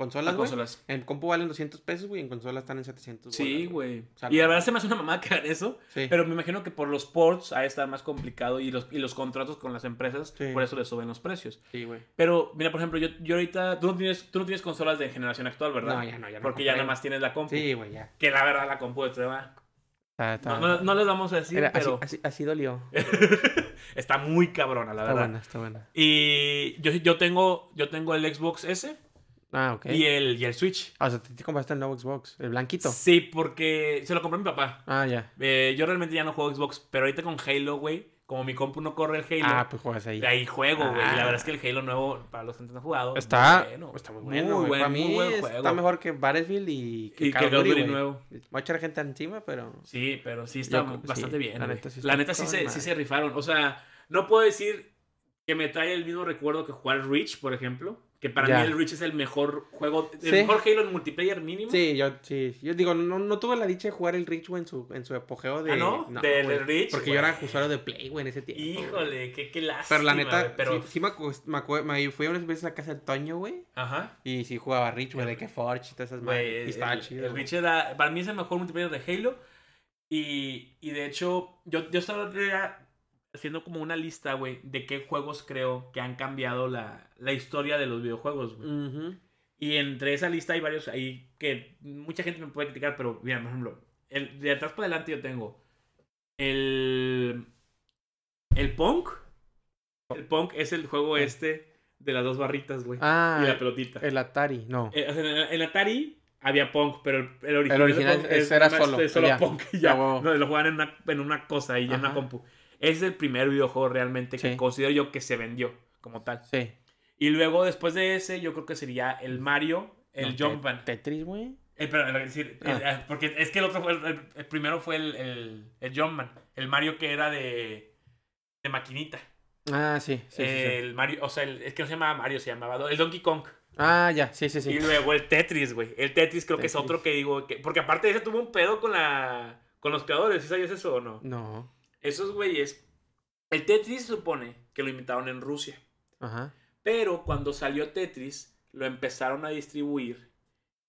consolas, Las güey. consolas. En compu valen 200 pesos, güey, en consolas están en 700 Sí, güey. O sea, y la verdad se me hace una mamá que hagan eso. Sí. Pero me imagino que por los ports ha de estar más complicado y los, y los contratos con las empresas, Sí. por eso le suben los precios. Sí, güey. Pero, mira, por ejemplo, yo, yo ahorita, tú no, tienes, tú no tienes consolas de generación actual, ¿verdad? No, ya no, ya no Porque ya nada más tienes la compu. Sí, güey, ya. Que la verdad la compu de Está, está- No, no, no les vamos a decir, Era- pero así, así dolió. [LAUGHS] está muy cabrona, la Está verdad. buena, está buena. Y yo, yo, tengo, yo tengo el Xbox S Ah, ok. y, el, y el Switch. Ah, o sea, te, te compraste el nuevo Xbox, el blanquito. Sí, porque se lo compró mi papá. Ah, ya. Eh, yo realmente ya no juego Xbox, pero ahorita con Halo, güey, como mi compu no corre el Halo, Ah, pues juegas ahí. ahí juego, güey. Y Ah. la verdad es que el Halo nuevo, para los que no han jugado, Está, muy bueno. está muy Muy bueno. güey. buen- Para mí muy buen está juego. mejor que Battlefield y que Y Call of Duty, nuevo. Va a echar gente encima, pero... Sí, pero sí está Yo bastante sí, bien. la neta sí la está neta sí se, sí se rifaron. O sea, no puedo decir que me trae el mismo recuerdo que jugar Reach, por ejemplo. Que para Ya. mí el Reach es el mejor juego, el Sí. mejor Halo en multiplayer mínimo. Sí, yo, sí. Yo digo, no, no tuve la dicha de jugar el Reach, güey, en su, en su apogeo de... Ah, ¿no? Del güey, Reach, Porque yo era usuario de Play, güey, en ese tiempo. Híjole, qué, qué lástima. Pero la neta, pero... sí, sí me, me, me fui unas veces a casa del Toño, güey. Ajá. Y sí jugaba Reach, güey, de que Forge y todas esas madres. Y estaba el, chido. el. Reach era, para mí es el mejor multiplayer de Halo. Y, y de hecho, yo, yo estaba haciendo como una lista, güey, de qué juegos creo que han cambiado la, la historia de los videojuegos, güey. Ujú. Y entre esa lista hay varios ahí que mucha gente me puede criticar, pero mira, por ejemplo, el, de atrás para adelante yo tengo el, el Punk. El Punk es el juego este de las dos barritas, güey. Ah, y la pelotita. el Atari, no. Eh, el- en Atari había Punk, pero el, el original, El era solo, solo ya. Punk y ya. Ah. No, lo jugaban en una, en una cosa y ya en una compu. Ese es el primer videojuego realmente que Sí. considero yo que se vendió como tal. Sí. Y luego, después de ese, yo creo que sería el Mario, el No, Jumpman. Te- Tetris, güey. Eh, pero, es decir, Ah. eh, eh, porque es que el otro fue, el, primero fue el, el, el Jumpman. El Mario que era de, de maquinita. Ah, sí, sí, sí, sí. El Mario, o sea, el- es que no se llamaba Mario, se llamaba el Donkey Kong. Ah, ya, sí, sí, sí. Y luego el Tetris, güey. El Tetris creo que es otro que digo, que, porque aparte de ese tuvo un pedo con la con los creadores, ¿sí sabías eso o no? No. Esos güeyes, el Tetris se supone que lo inventaron en Rusia. Ajá. Pero cuando salió Tetris, lo empezaron a distribuir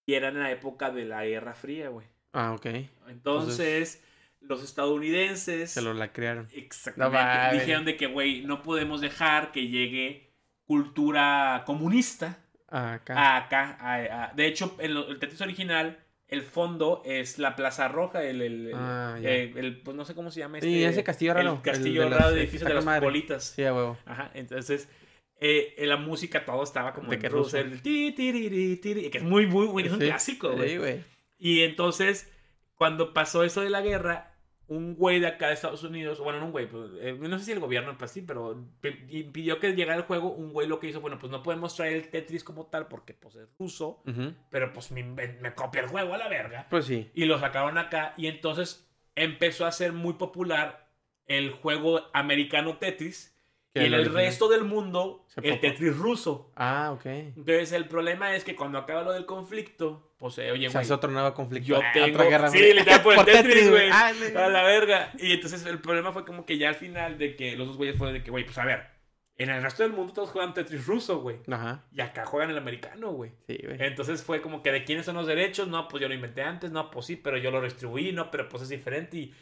y era en la época de la Guerra Fría, güey. Ah, ok. Entonces, los estadounidenses Se lo la crearon. exactamente No dijeron de que, güey, no podemos dejar que llegue cultura comunista Ah, acá. a acá. a- a- de hecho, en lo- el Tetris original, el fondo es la Plaza Roja, el, el, Ah, eh, el- pues no sé cómo se llama este. Sí, ese castillo raro, El castillo de raro de edificio de las madre. bolitas. Sí, a huevo. Ajá, entonces eh, la música todo estaba como De en que ruso, el ti, tiri, tiri, que es muy, muy, muy, es un Sí, clásico, güey. Sí, güey. Y entonces, cuando pasó eso de la guerra, un güey de acá de Estados Unidos, bueno, no un güey, pues, eh, no sé si el gobierno, pues sí, pero pe- impidió que llegara el juego, un güey lo que hizo, bueno, pues no podemos traer el Tetris como tal porque pues es ruso, pero pues me, me copia el juego a la verga. Pues sí. Y lo sacaron acá y entonces empezó a ser muy popular el juego americano Tetris y en el resto del mundo Se el Tetris ruso. Ah, ok. Entonces el problema es que cuando acaba lo del conflicto, pues eh, oye, O sea, güey, es otro nuevo conflicto. yo Ah, tengo... Otra guerra, sí, güey. literal por el [LAUGHS] Tetris, güey. Ah. A la verga. Y entonces el problema fue como que ya al final de que los dos güeyes fue de que, güey, pues a ver, en el resto del mundo todos juegan Tetris ruso, güey. Ajá. Y acá juegan el americano, güey. Sí, güey. Entonces fue como que de quiénes son los derechos, no, pues yo lo inventé antes, no, pues sí, pero yo lo distribuí, no, pero pues es diferente y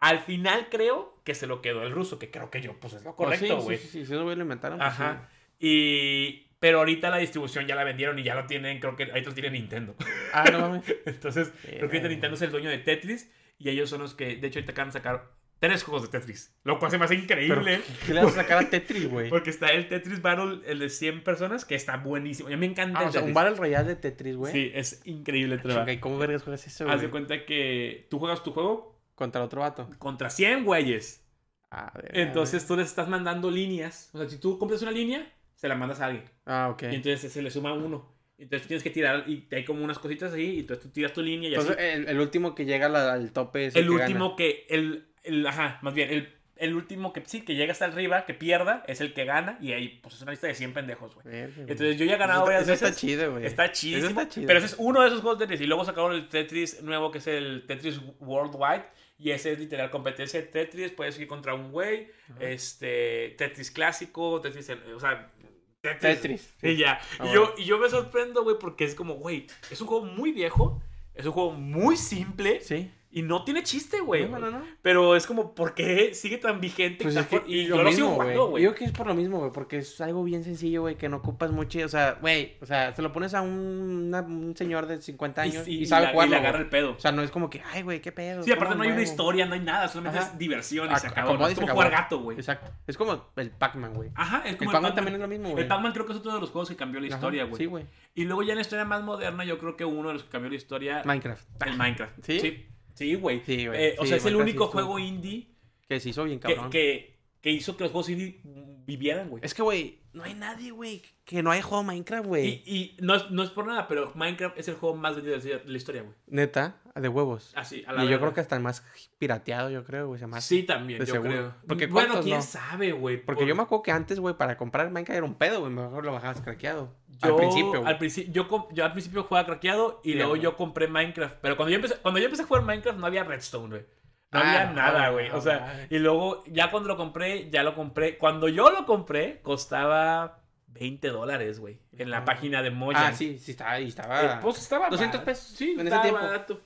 al final creo que se lo quedó el ruso, que creo que yo, pues es lo Pues sí, correcto, sí, güey. Sí, sí, sí, si esos güeyes lo inventaron. pues Ajá. Y pero ahorita la distribución ya la vendieron y ya lo tienen, creo que ahí lo tiene Nintendo. sí. [LAUGHS] Ah, no mames. [LAUGHS] Entonces, creo que. Nintendo es el dueño de Tetris y ellos son los que, de hecho, ahorita acaban de sacar tres juegos de Tetris, lo cual se me hace Pero, increíble. ¿Qué le vas a sacar a [LAUGHS] Tetris, güey? Porque está el Tetris Battle, el de 100 personas, que está buenísimo. A mí me encanta Ah, el o sea, un Tetris. Battle Royale de Tetris, güey. Sí, es increíble. te va. Chinga, ¿y cómo vergas juegas eso, Haz de güey? cuenta que tú juegas tu juego Contra otro vato. contra 100 güeyes. Ah, verga, Entonces tú les estás mandando líneas. O sea, si tú compras una línea, se la mandas a alguien. Ah, ok. Y entonces se le suma uno. Entonces tú tienes que tirar y hay como unas cositas ahí. Y entonces tú tiras tu línea y Entonces, así. el, el último que llega a la- al tope es El que último que. El, el- ajá, más bien. El, el último que sí, que llega hasta arriba, que pierda, es el que gana. Y ahí, pues es una lista de 100 pendejos, güey. gana. Entonces yo ya he ganado varias eso veces. Está chido, güey. Está Eso chidísimo. está chido. Pero ese es uno de esos juegos de Tetris. Y luego sacaron el Tetris nuevo, que es el Tetris Worldwide. Y ese es literal competencia de Tetris. Puedes ir contra un güey. Este. Tetris clásico. Tetris. O sea. Tetris. Tetris. Y ya. Ah, y, bueno. yo, y yo me sorprendo, güey, porque es como, güey, es un juego muy viejo. Es un juego muy simple. Sí. Y no tiene chiste, güey. No, no, no. Pero es como, ¿por qué sigue tan vigente? Pues es que y lo yo lo mismo, sigo jugando, güey. Yo creo que es por lo mismo, güey, porque es algo bien sencillo, güey, que no ocupas mucho, o sea, güey, o sea, se lo pones a un, una- un señor de 50 años y, sabe jugarlo, le agarra el pedo. O sea, no es como que, ay, güey, qué pedo. Sí, aparte ¿cómo no hay una historia, no hay nada, solamente Ajá. es diversión y Ac- se acabó. y Es como jugar gato, güey. Exacto. Es como el Pac-Man, güey. Ajá, es El como Pac-Man también es lo mismo, güey. El Pac-Man creo que es otro de los juegos que cambió la historia, güey. Sí, güey. Y luego ya en la historia más moderna, yo creo que uno de los que cambió la historia, Minecraft. el Minecraft. ¿Sí? Sí, güey. Sí. Eh, o Sí, sea, es el único juego indie Que se hizo bien que, cabrón. que, que hizo que los juegos indie vivieran, güey. Es que, güey, no hay nadie, güey, que no haya jugado Minecraft, Y, güey. y no, es, no es por nada, pero Minecraft es el juego más vendido de la historia, güey. Neta, de huevos. Así, a la Y yo creo que hasta el más pirateado, yo creo, güey. Sí, también, yo seguro. creo. Porque bueno, ¿cuántos quién no? sabe, güey. Porque por- yo me acuerdo que antes, güey, para comprar Minecraft era un pedo, güey, mejor lo bajabas craqueado. Yo, Al principio, güey. al yo, yo al principio jugaba craqueado y Sí, luego yo compré Minecraft. Pero cuando yo empecé, cuando yo empecé a jugar Minecraft no había Redstone, güey. No Ah, había no, nada, güey. O sea, y luego ya cuando lo compré, ya lo compré. Cuando yo lo compré, costaba 20 dólares, güey. En la Ah. página de Mojang. Ah, sí, sí, estaba, y estaba... Eh, pues estaba 200 barato. pesos Sí, en ese tiempo. barato.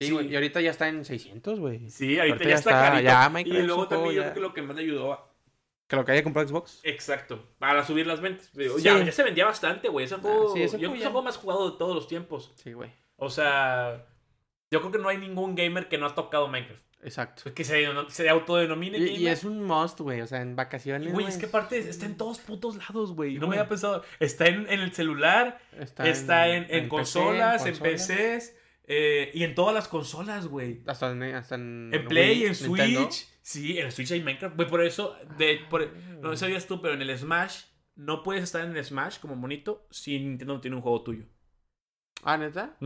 Sí, sí. güey, y ahorita ya está en 600, güey. Sí, ahorita Ahorita ya ya está, está, carito. ya Minecraft y luego también yo ya- creo que lo que más me ayudó a- Que lo que haya comprado Xbox. Exacto, para subir las ventas. Digo, Sí. Ya, ya se vendía bastante, güey. Ese juego, sí, ese yo creo juego ya. juego más jugado de todos los tiempos. Sí, güey. O sea, yo creo que no hay ningún gamer que no ha tocado Minecraft. Exacto. Que se, se autodenomine Y, gamer. y es un must, güey. O sea, en vacaciones. Güey, es que aparte está en todos putos lados, güey. No me había pensado. Está en, en el celular, está, en, en, consolas, en, consolas, PCs eh, y en todas las consolas, güey. Hasta en, hasta en, En Play, Wii, en Switch. Nintendo. Sí, en el Switch hay Minecraft. Güey, por eso, de, por- no sabías tú, pero en el Smash no puedes estar en el Smash como monito si Nintendo no tiene un juego tuyo. Ah, ¿neta?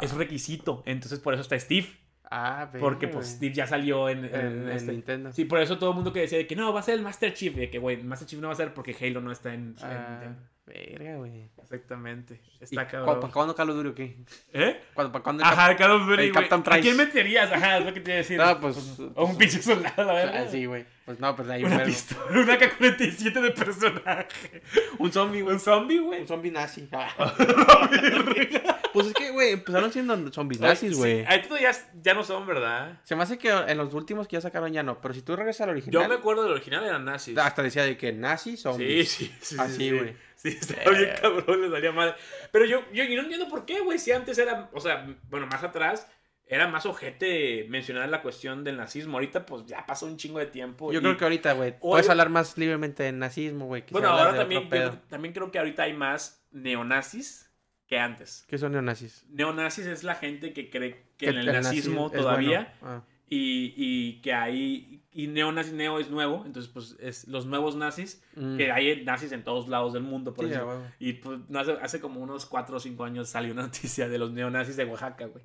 Es Ah. requisito. Entonces por eso está Steve. Ah, Porque verga, pues. Steve ya salió en, en En, en este- Nintendo. Sí, por eso todo el mundo que decía de que no, va a ser el Master Chief. De que, güey, Master Chief no va a ser porque Halo no está en, Ah, Nintendo. verga, güey. Exactamente. ¿Y Está cabrón. ¿Para cuándo Call of Duty o qué? ¿Eh? ¿Cuándo, ¿Para cuándo? Ajá, Call of Duty, ¿A quién meterías? Ajá, es lo que te iba a decir. [LAUGHS] No, pues... O un pinche soldado, la verdad. Ah, sí, güey. Pues no, pues ahí Una pistola, una K-47 de personaje. un zombie, güey. Un zombie, güey. Un zombie nazi. [LAUGHS] [LAUGHS] pues es que, güey, empezaron siendo zombies nazis, güey. Sí, ahí ya, ya no son, ¿verdad? Se me hace que en los últimos que ya sacaron ya no. Pero si tú regresas al original... Yo me acuerdo del original, eran nazis. Hasta decía de que nazis Sí, zombies. sí, sí. Así, sí, güey. Sí, estaba bien cabrón, les daría mal. Pero yo, yo, yo no entiendo por qué, güey. Si antes era, o sea, bueno, más atrás, era más ojete mencionar la cuestión del nazismo. Ahorita, pues ya pasó un chingo de tiempo. Yo y- creo que ahorita, güey, Hoy- puedes hablar más libremente de nazismo, güey. Bueno, ahora también, yo también creo que ahorita hay más neonazis que antes. ¿Qué son neonazis? Neonazis es la gente que cree que, Que en el, nazi nazismo es todavía bueno. Ah. y, y que hay. Y neonazi, neo es nuevo, entonces, pues es los nuevos nazis, Mm. que hay nazis en todos lados del mundo, por Sí, eso. a huevo. Y pues hace, hace como unos 4 o 5 años salió una noticia de los neonazis de Oaxaca, güey.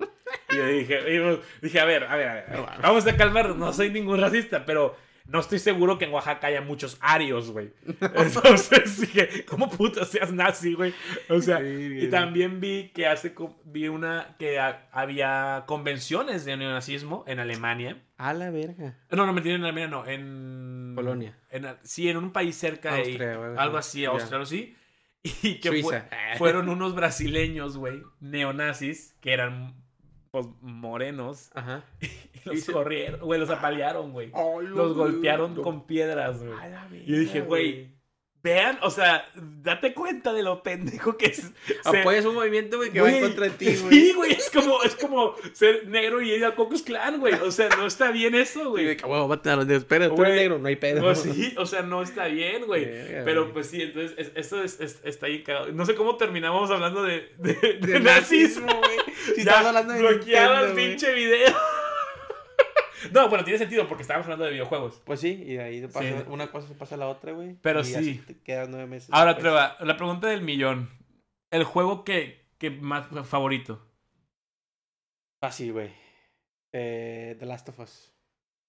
Y yo dije, y yo dije, a ver, a ver, a ver, a ver, vamos a calmarnos, no soy ningún racista, pero no estoy seguro que en Oaxaca haya muchos arios, güey. [LAUGHS] Entonces dije, ¿cómo puto seas nazi, güey? O sea, Sí, y también vi que hace, vi una, que ha- había convenciones de neonazismo en Alemania. A la verga. No, no, mentira, en Alemania no, en... Polonia. En, sí, en un país cerca de Algo así. Austria, algo así. Y que fue- [LAUGHS] fueron unos brasileños, güey, neonazis, que eran, pues, morenos. Ajá. [LAUGHS] Y los se- corrieron, güey, los apalearon, güey. Oh, Los lo- golpearon lo- con piedras, güey. Y yo dije, güey, vean, o sea, date cuenta de lo pendejo que es. Apoyas un movimiento, güey, que va en contra de ti, [LAUGHS] güey. Sí, güey, es como, es como ser negro y ir al Ku Klux Klan, güey. O sea, no está bien eso, Y de güey. que, huevo, mate a los negros. Espera, tú eres negro, no hay pedo. No, sí, o sea, no está bien, güey. Pero pues sí, entonces, es- eso es, es- está ahí cagado. No sé cómo terminamos hablando de, de, de De nazismo. güey. Si Ya estás hablando de bloqueado el pinche video. [LAUGHS] no, bueno, tiene sentido porque estábamos hablando de videojuegos. Pues sí, y de ahí pasa- Sí. una cosa se pasa a la otra, güey. Pero y sí. así te quedas nueve meses. Ahora, después. Treva, la pregunta del millón. El juego que, que más favorito. Fácil, güey. Eh, The Last of Us.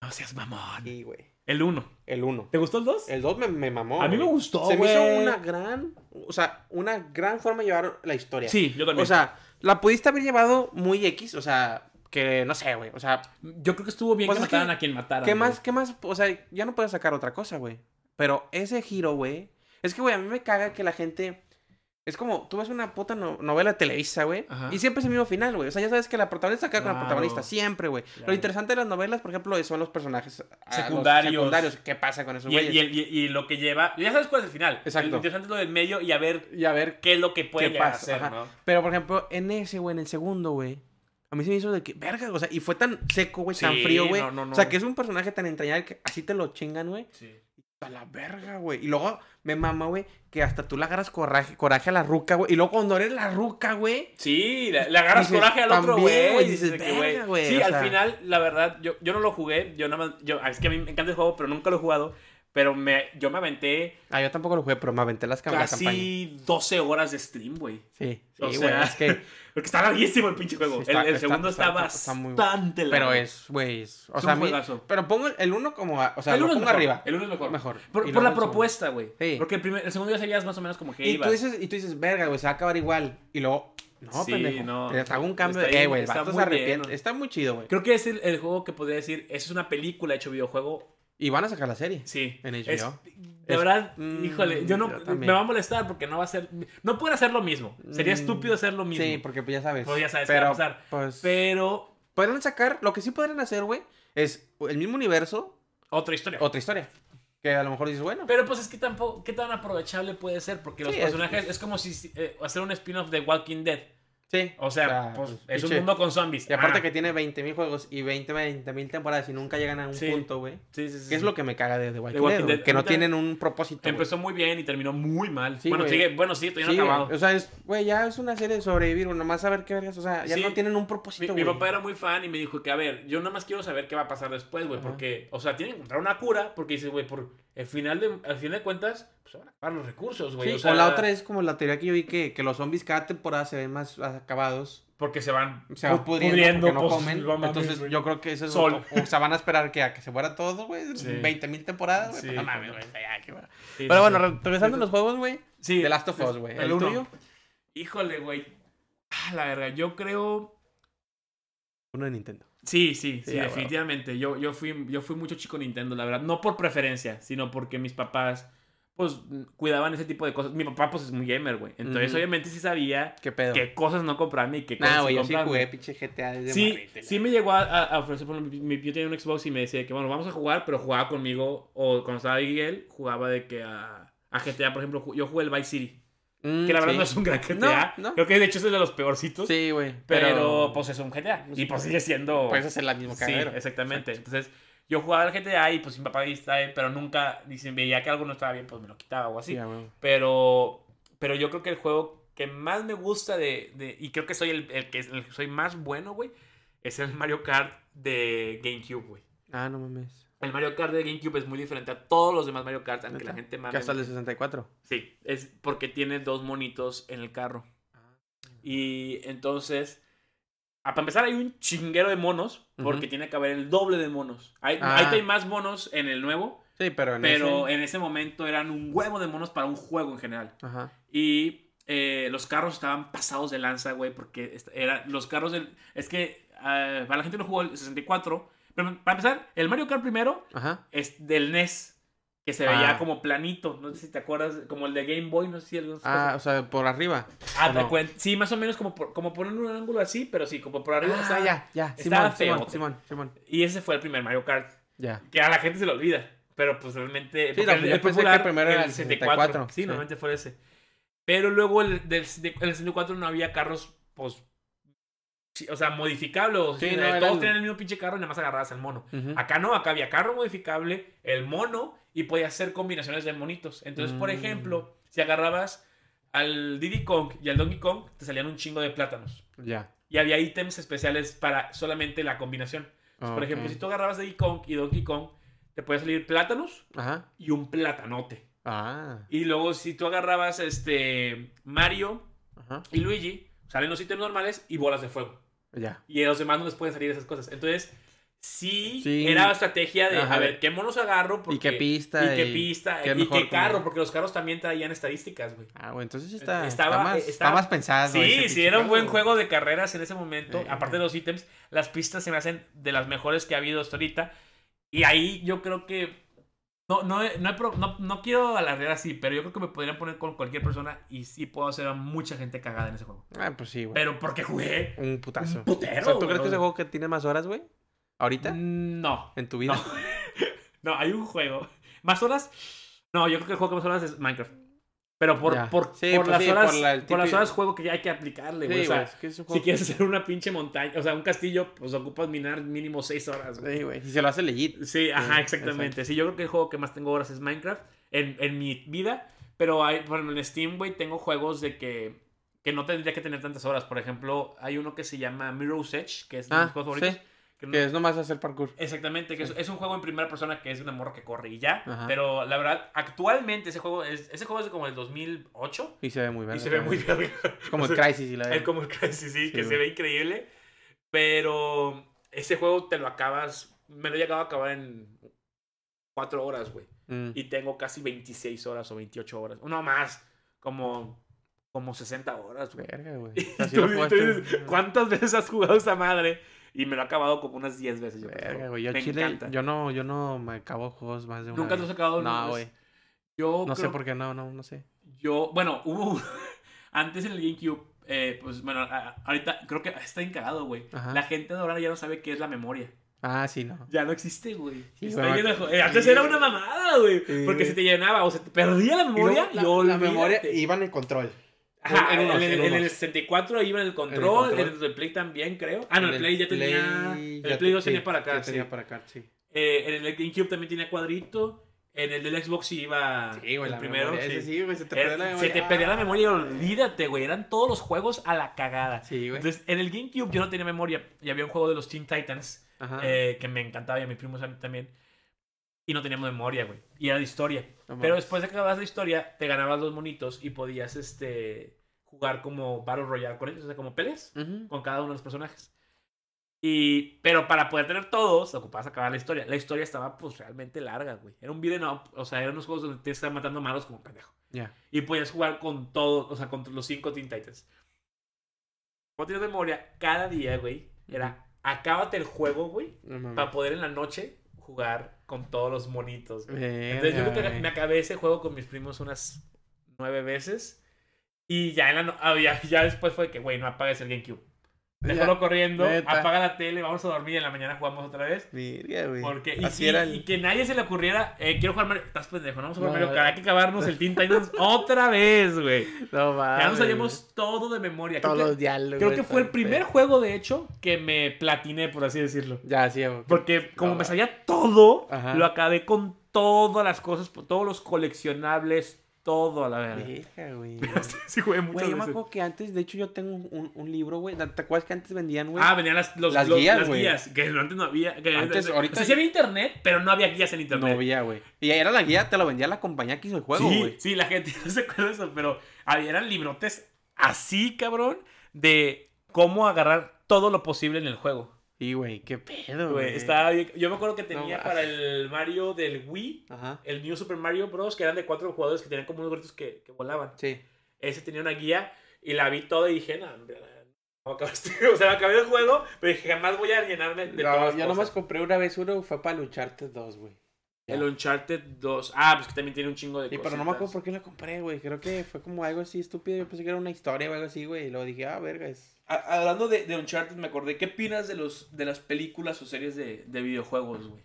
No seas mamón. Sí, güey. El 1. El 1. ¿Te gustó el 2? El 2 me, me mamó. A mí me güey. gustó, Se me hizo güey. una gran. O sea, una gran forma de llevar la historia. Sí, yo también. O sea, la pudiste haber llevado muy X. O sea, que no sé, güey. O sea, yo creo que estuvo bien Pues que mataran a quien mataran. ¿qué más? ¿Qué más? O sea, ya no puedes sacar otra cosa, güey. Pero ese giro, güey. Es que, güey, a mí me caga que la gente. Es como, tú ves una puta no- novela de Televisa, güey. Y siempre es el mismo final, güey. O sea, ya sabes que la protagonista queda con la Claro. protagonista, siempre, güey. Claro. Lo interesante de las novelas, por ejemplo, son los personajes ah, los Secundarios. ¿Qué pasa con esos güeyes? y, el- y- y lo que lleva. Ya sabes cuál es el final. Exacto. Lo interesante es lo del medio y a ver Y a ver qué es lo que puede ¿Qué pasa? hacer. ¿no? Pero, por ejemplo, en ese, güey, en el segundo, güey. A mí se me hizo de que, verga, o sea, y fue tan seco, güey, tan frío, güey. no, no, no. O sea, que es un personaje tan entrañable que así te lo chingan, güey. Sí. A la verga, güey. Y luego me mama, güey, que hasta tú le agarras coraje, coraje a la ruca, güey. Y luego cuando eres la ruca, güey. Sí, le, agarras Dices, coraje al otro güey. y dices, de que, "Verga, güey", Sí, al sea. final, la verdad, yo, yo no lo jugué. Yo nada más. Yo, es que a mí me encanta el juego, pero nunca lo he jugado. Pero me, yo me aventé Ah, yo tampoco lo jugué, pero me aventé las cam- la campaña. casi 12 horas de stream, güey. Sí, sí, O güey. sea, es que. [LAUGHS] Porque está larguísimo el pinche juego. Sí, está- el, el está- segundo está, bastante largo. Pero es, güey. es- O Es sea, un mí. Pero pongo el uno como. a- O sea, el lo uno es pongo mejor. arriba. El uno es mejor. Mejor. Por, la propuesta, güey. Sí. Porque el, primer, el segundo ya sabías más o menos como que Y ibas. tú, dices, y tú dices, verga, güey, se va a acabar igual. Y luego. No, Sí, pendejo. no. Hago un cambio Está de. Eh, güey, está muy. Está muy chido, güey. Creo que es el, el juego que podría decir, esa es una película hecho videojuego. Y van a sacar la serie. Sí. En Es- HBO. de Es- verdad, mm, híjole, yo no yo me va a molestar porque no va a ser no pueden hacer lo mismo. Sería Mm, estúpido hacer lo mismo. Sí, porque pues ya sabes. Pues ya sabes qué pero, va a pasar. Pues. Pero Podrían sacar. Lo que sí podrían hacer, güey, es el mismo universo, otra historia. otra historia. Que a lo mejor dices, bueno. Pero pues es que tampoco, ¿qué tan aprovechable puede ser? Porque los Sí, es- personajes es, como si eh, hacer un spin-off de Walking Dead. Sí. O sea, pues, es un mundo con zombies. Y aparte Ah, que tiene 20.000 juegos y 20 mil temporadas y nunca llegan a un Sí. punto, güey. Sí, sí, sí. ¿Qué es lo que me caga de The Walking, Walking Dead. Que no tienen un propósito. Empezó muy bien y terminó muy mal. Sí, bueno, sigue, bueno, sí, todavía no Sí, ha güey. acabado. O sea, es, güey, ya es una serie de sobrevivir, güey. Nomás saber qué vergas. O sea, ya no tienen un Mi, propósito, mi güey. papá era muy fan y me dijo que, a ver, yo nada más quiero saber qué va a pasar después, güey, porque, o sea, tienen que encontrar una cura, porque dice, güey, por el final de, al final de cuentas, pues se van a acabar los recursos, güey. Sí, o sea, la otra es como la teoría que yo vi que, que los zombies cada temporada se ven más acabados. Porque se van, Se van pu- pudriendo, porque no pues, comen. mames, Entonces yo creo que eso es... Sol. O, o sea, van a esperar que a que se mueran todos, güey. Sí. 20.000 temporadas, güey. Sí, pues no mames, no. güey. Pero sí, bueno, regresando a los juegos, güey. Sí, The Last of Us, güey. El, ¿El uno. Híjole, güey. Ah, la verga, yo creo... Uno de Nintendo. Sí, sí, sí, Sí, definitivamente. Yo, yo, fui, yo fui mucho chico Nintendo, la verdad. No por preferencia, sino porque mis papás, pues, cuidaban ese tipo de cosas. Mi papá, pues, es muy gamer, güey. Entonces, obviamente, sí sabía ¿Qué pedo? qué cosas no comprarme y qué cosas Nah, sí güey, yo sí jugué pinche GTA desde Sí, morrito, sí me llegó a, ofrecer, por ejemplo, mi- yo tenía un Xbox y me decía que, bueno, vamos a jugar, pero jugaba conmigo, o cuando estaba Miguel, jugaba de que a, a GTA, por ejemplo, yo jugué el Vice City, Mm, que la verdad sí. no es un gran GTA, No, no. creo que de hecho es de los peorcitos, Sí, güey. pero, pues es un GTA, y pues sigue siendo... Puedes hacer la misma Sí, cagadero. exactamente. Entonces, yo jugaba al GTA y pues mi papá distrae, pero nunca, si veía que algo no estaba bien, pues me lo quitaba o así. Pero, pero yo creo que el juego que más me gusta de, de- y creo que soy el, el que el que soy más bueno, güey, es el Mario Kart de GameCube, güey. Ah, no mames. El Mario Kart de GameCube es muy diferente a todos los demás Mario Kart, aunque la gente Que mame. hasta el de 64. Sí, es porque tiene dos monitos en el carro. Y entonces, a para empezar, hay un chinguero de monos, porque tiene que haber el doble de monos. Hay, Ah. ahorita hay más monos en el nuevo, Sí, pero en pero ese- en ese momento eran un huevo de monos para un juego en general. Ajá. Y eh, los carros estaban pasados de lanza, güey, porque era, los carros del... Es que ah, para la gente no jugó el 64, pero para empezar, el Mario Kart primero Ajá. es del NES, que se veía Ah. como planito, no sé si te acuerdas, como el de Game Boy, no sé si algunos... Ah, o sea, por arriba. Ah, ¿o te no? Sí, más o menos como por, como por un ángulo así, pero sí, como por arriba. Ah, estaba- ya, ya. estaba Simón, feo. Simón, Simón, Simón. Y ese fue el primer Mario Kart, Ya. que a la gente se le olvida. Pero pues realmente... Sí, no, yo pensé que primero era el 64, Sí, sí. normalmente fue ese. Pero luego el del el 64 no había carros, pues... O sea, Sí, no, todos tenían el mismo pinche carro y nada más agarrabas al mono. Acá no, acá había carro modificable, el mono, y podías hacer combinaciones de monitos. Entonces, por Mm. ejemplo, si agarrabas al Diddy Kong y al Donkey Kong, te salían un chingo de plátanos. Ya. Y había ítems especiales para solamente la combinación. Entonces, Por ejemplo, si tú agarrabas Diddy Kong y Donkey Kong, te puede salir plátanos Ajá. y un platanote. Ah. Y luego, si tú agarrabas este Mario Ajá. y Luigi, salen los ítems normales y bolas de fuego. Ya. Y a los demás no les pueden salir esas cosas. Entonces, sí, Sí. era la estrategia de, Ajá. a ver, ¿qué monos agarro? ¿Y qué Porque- pista? Y qué pista, y mejor qué carro, como- porque los carros también traían estadísticas, güey. Ah, güey, entonces está, Estaba- está, más, estaba- está más pensado. Sí, sí, era un buen juego de carreras en ese momento. Sí. Aparte de los ítems, las pistas se me hacen de las mejores que ha habido hasta ahorita. Y ahí yo creo que. No, no, no, no, no quiero alardear así, pero yo creo que me podrían poner con cualquier persona y sí puedo hacer a mucha gente cagada en ese juego. Ah, pues sí, güey. Pero porque jugué. Un putazo. Un putero, O sea, ¿tú güey. crees que es el juego que tiene más horas, güey? ¿Ahorita? No. ¿En tu vida? No. [LAUGHS] no, hay un juego. ¿Más horas? No, yo creo que el juego que más horas es Minecraft. Pero por, Ya. por, Sí, por pues las sí, horas. por la- el por las horas juego que ya hay que aplicarle, güey. Sí, o sea, güey, es que es un Si quieres hacer una pinche montaña, o sea, un castillo, pues ocupas minar mínimo 6 horas, güey. Sí, güey. Si se lo hace legit. Sí, ajá, exactamente. Sí, yo creo que el juego que más tengo horas es Minecraft en, en mi vida. Pero hay, por ejemplo, en Steam, güey, tengo juegos de que, que no tendría que tener tantas horas. Por ejemplo, hay uno que se llama Mirror's Edge, que es de mis Ah, juegos favoritos. Sí. Que no- Que es nomás hacer parkour. Exactamente, que es, es un juego en primera persona que es una morra que corre y ya. Ajá. Pero la verdad, actualmente ese juego es, ese juego es como el 2008 Y se ve muy bien. y se ve muy verga. Es como [LAUGHS] el Crisis y la Es como el Crysis, sí, Sí, que se ve increíble. Pero ese juego te lo acabas. Me lo he llegado a acabar en 4 horas, güey. Mm. Y tengo casi 26 horas o 28 horas. No más. Como, como 60 horas, güey. Verga, güey. [LAUGHS] ¿Cuántas veces has jugado esa madre? Y me lo he acabado como unas 10 veces. Yo. Verga. Yo me chile, encanta. yo no, yo no me acabo juegos más de una Nunca te vez. has acabado No, güey. Yo No sé por qué, no, no, no sé. Yo, bueno, hubo. [LAUGHS] Antes en el GameCube, eh, pues bueno, ahorita creo que está encagado, güey. La gente de ahora ya no sabe qué es la memoria. Ah, sí, no. Ya no existe, güey. Sí, lleno eh, antes era una mamada, güey. Sí, porque se te llenaba o se te perdía la Y memoria. y la, la memoria iba en el control. Ajá, en en, unos, el, en en el unos. 64 iba en el control, en control. el, Play también, creo. Ah, no, el, En Play ya tenía. Play el Play te- 2 tenía sí, para acá, ya tenía para acá, sí. Eh, en el GameCube también tenía cuadrito. En el del Xbox sí iba. Sí, güey, el primero. memoria, sí. ese sí, güey, se te Era- perdía la se memoria. te perdía la Ah. memoria y olvídate, güey. Eran todos los juegos a la cagada. Sí, güey. Entonces, en el GameCube yo no tenía memoria. Y había un juego de los Teen Titans eh, que me encantaba y a mis primos también. Y no teníamos memoria, güey. Y era de historia. No Pero después de que acababas la historia, te ganabas los monitos y podías este, jugar como Battle Royale con ellos, o sea, como peleas Ujú. con cada uno de los personajes. Y, pero para poder tener todos, ocupabas acabar la historia. La historia estaba pues realmente larga, güey. Era un beat'em up, o sea, eran unos juegos donde te estaban matando malos como pendejo. Ya. Y podías jugar con todos, o sea, con los cinco Teen Titans. Como tienes memoria, cada día, güey, era acábate el juego, güey, No para poder en la noche jugar con todos los monitos. Entonces yo creo que me acabé ese juego con mis primos unas nueve veces. Y ya, en la no- ah, ya, ya después fue que, güey, no apagues el GameCube. Déjalo corriendo, neta. apaga la tele, vamos a dormir y en la mañana jugamos otra vez. Verga, güey. Porque, y, Así y- era el- y que nadie se le ocurriera, eh, quiero jugar Mario. Estás pendejo, no vamos a jugar No, Mario hay que acabarnos el Teen Titans [LAUGHS] otra vez, güey. No mames. Ya nos sabíamos todo de memoria. Creo Todos que, los diálogos. creo que fue el primer juego, de hecho, que me platiné, por así decirlo. Ya, sí, güey. Porque como No, me sabía todo, Ajá. lo acabé con todas las cosas, todos los coleccionables, todo a la verdad. Verga, güey. [LAUGHS] sí, jugué muchas Güey, yo me acuerdo que antes, de hecho, yo tengo un, un libro, güey. ¿Te acuerdas que antes vendían, güey? Ah, venían las, los- Las los- guías, las güey. guías, que antes no había. Que Antes, o sea, ahorita- sí había internet, pero no había guías en internet. no había, güey. Y era la guía, te lo vendía la compañía que hizo el juego, sí, güey. sí, la gente [LAUGHS] no se acuerda de eso, pero había, eran librotes así, cabrón, de cómo agarrar todo lo posible en el juego. Sí, güey, qué pedo, Güey, estaba bien- Yo me acuerdo que tenía No, para el Mario del Wii, Ajá. el New Super Mario Bros., que eran de cuatro jugadores que tenían como unos gorritos que, que volaban. Sí. Ese tenía una guía y la vi toda y dije, no, hombre, no acabaste". O sea, acabé el juego, pero dije, jamás voy a llenarme de No, todas yo nomás cosas. compré una vez uno, fue para lucharte dos, güey. El Uncharted 2. Ah, pues que también tiene un chingo de Sí, cosas. pero no me acuerdo por qué lo compré, güey. Creo que fue como algo así estúpido. Yo pensé que era una historia o algo así, güey. Y luego dije, ah, verga, es. Hablando de, de Uncharted, me acordé. ¿Qué opinas de, los, de las películas o series de, de videojuegos, güey?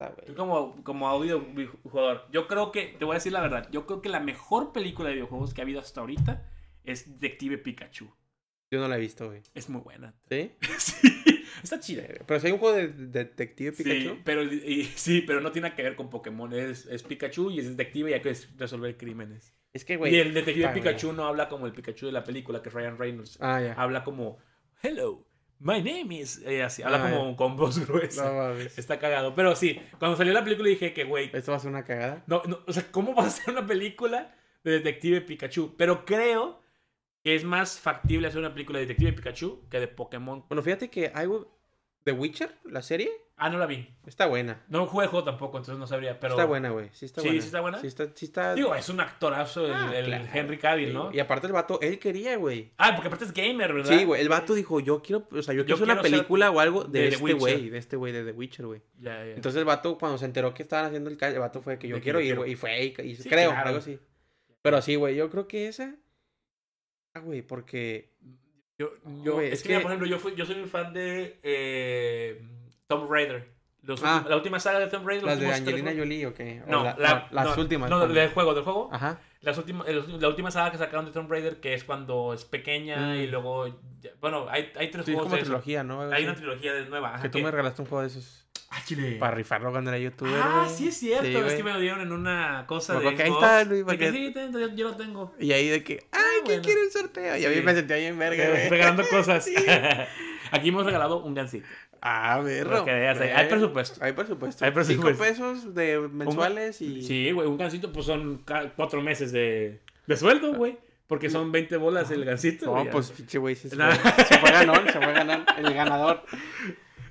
Ah. Tú como, como audio jugador. Yo creo que, te voy a decir la verdad, yo creo que la mejor película de videojuegos que ha habido hasta ahorita es Detective Pikachu. Yo no la he visto, güey. Es muy buena. [LAUGHS] ¿Sí? sí, está chida. Pero si hay un juego de de detective Pikachu. Sí, pero, y- sí, pero no tiene que ver con Pokémon. Es, es Pikachu y es detective y hay que resolver crímenes. Es que, güey. y el detective Pikachu no habla como el Pikachu de la película, que es Ryan Reynolds. Ah, ya. Habla como, hello, my name is... eh, así, habla Ah, como con voz [LAUGHS] gruesa. No mames. Está cagado. Pero sí, cuando salió la película dije que, güey, Esto va a ser una cagada. no, no, o sea, ¿cómo vas a hacer una película de Detective Pikachu? Pero creo que es más factible hacer una película de Detective Pikachu que de Pokémon. Bueno, fíjate que hay un- The Witcher, la serie, Ah, no la vi. está buena. No jugué el juego tampoco, entonces no sabría, pero... Está buena, güey. Sí está Sí, buena. sí está buena. Sí está, sí está... Digo, es un actorazo el, Ah, el claro. Henry Cavill, ¿no? Y aparte el vato, él quería, güey. Ah, porque aparte es gamer, ¿verdad? Sí, güey. El vato dijo, yo quiero, o sea, yo, quiero hacer una quiero ser película o algo de, este güey, de este güey de The Witcher, güey. Ya, ya. Entonces el vato, cuando se enteró que estaban haciendo el, el vato fue que yo De quiero yo ir, güey. Y fue, y, creo, claro. algo así. Pero sí, güey, yo creo que esa. Ah, güey, porque. Yo, yo, es, es que, mira, que- por ejemplo, yo, fui, yo soy un fan de eh, Tomb Raider. Los Ah. últimos- la última saga de Tomb Raider. ¿Las de Angelina juegos. Jolie o qué? O No, la- la- no, las no, últimas. No, del juego, del juego. Ajá. Las últimas, la última saga que sacaron de Tomb Raider, que es cuando es pequeña Mm. y luego. ya- bueno, hay, hay tres Sí, es juegos como de eso. trilogía, ¿no? Hay una trilogía de nueva. ajá, Que tú me regalaste un juego de esos. Ah, chile. Para rifarlo cuando era youtuber. Ah, sí es cierto. Sí, es que me lo dieron en una cosa Me de acuerdo que ahí está, Luis, de para que que- sí, yo, yo lo tengo. Y ahí de que, ay, ¿quién bueno. quiere el sorteo? Y a mí me sentía bien verga, [LAUGHS] güey. Regalando cosas. [LAUGHS] [LAUGHS] Aquí hemos regalado un gancito. Ah, ver, Para que veas, hay- presupuesto. Hay presupuesto. Hay presupuesto. Cinco pesos de mensuales y. Sí, güey, un gancito pues son cuatro meses de, de sueldo, güey. Porque son 20 bolas el gancito. No, pues pinche güey, se, Nah. fue, se fue ganón, se fue ganón, el ganador.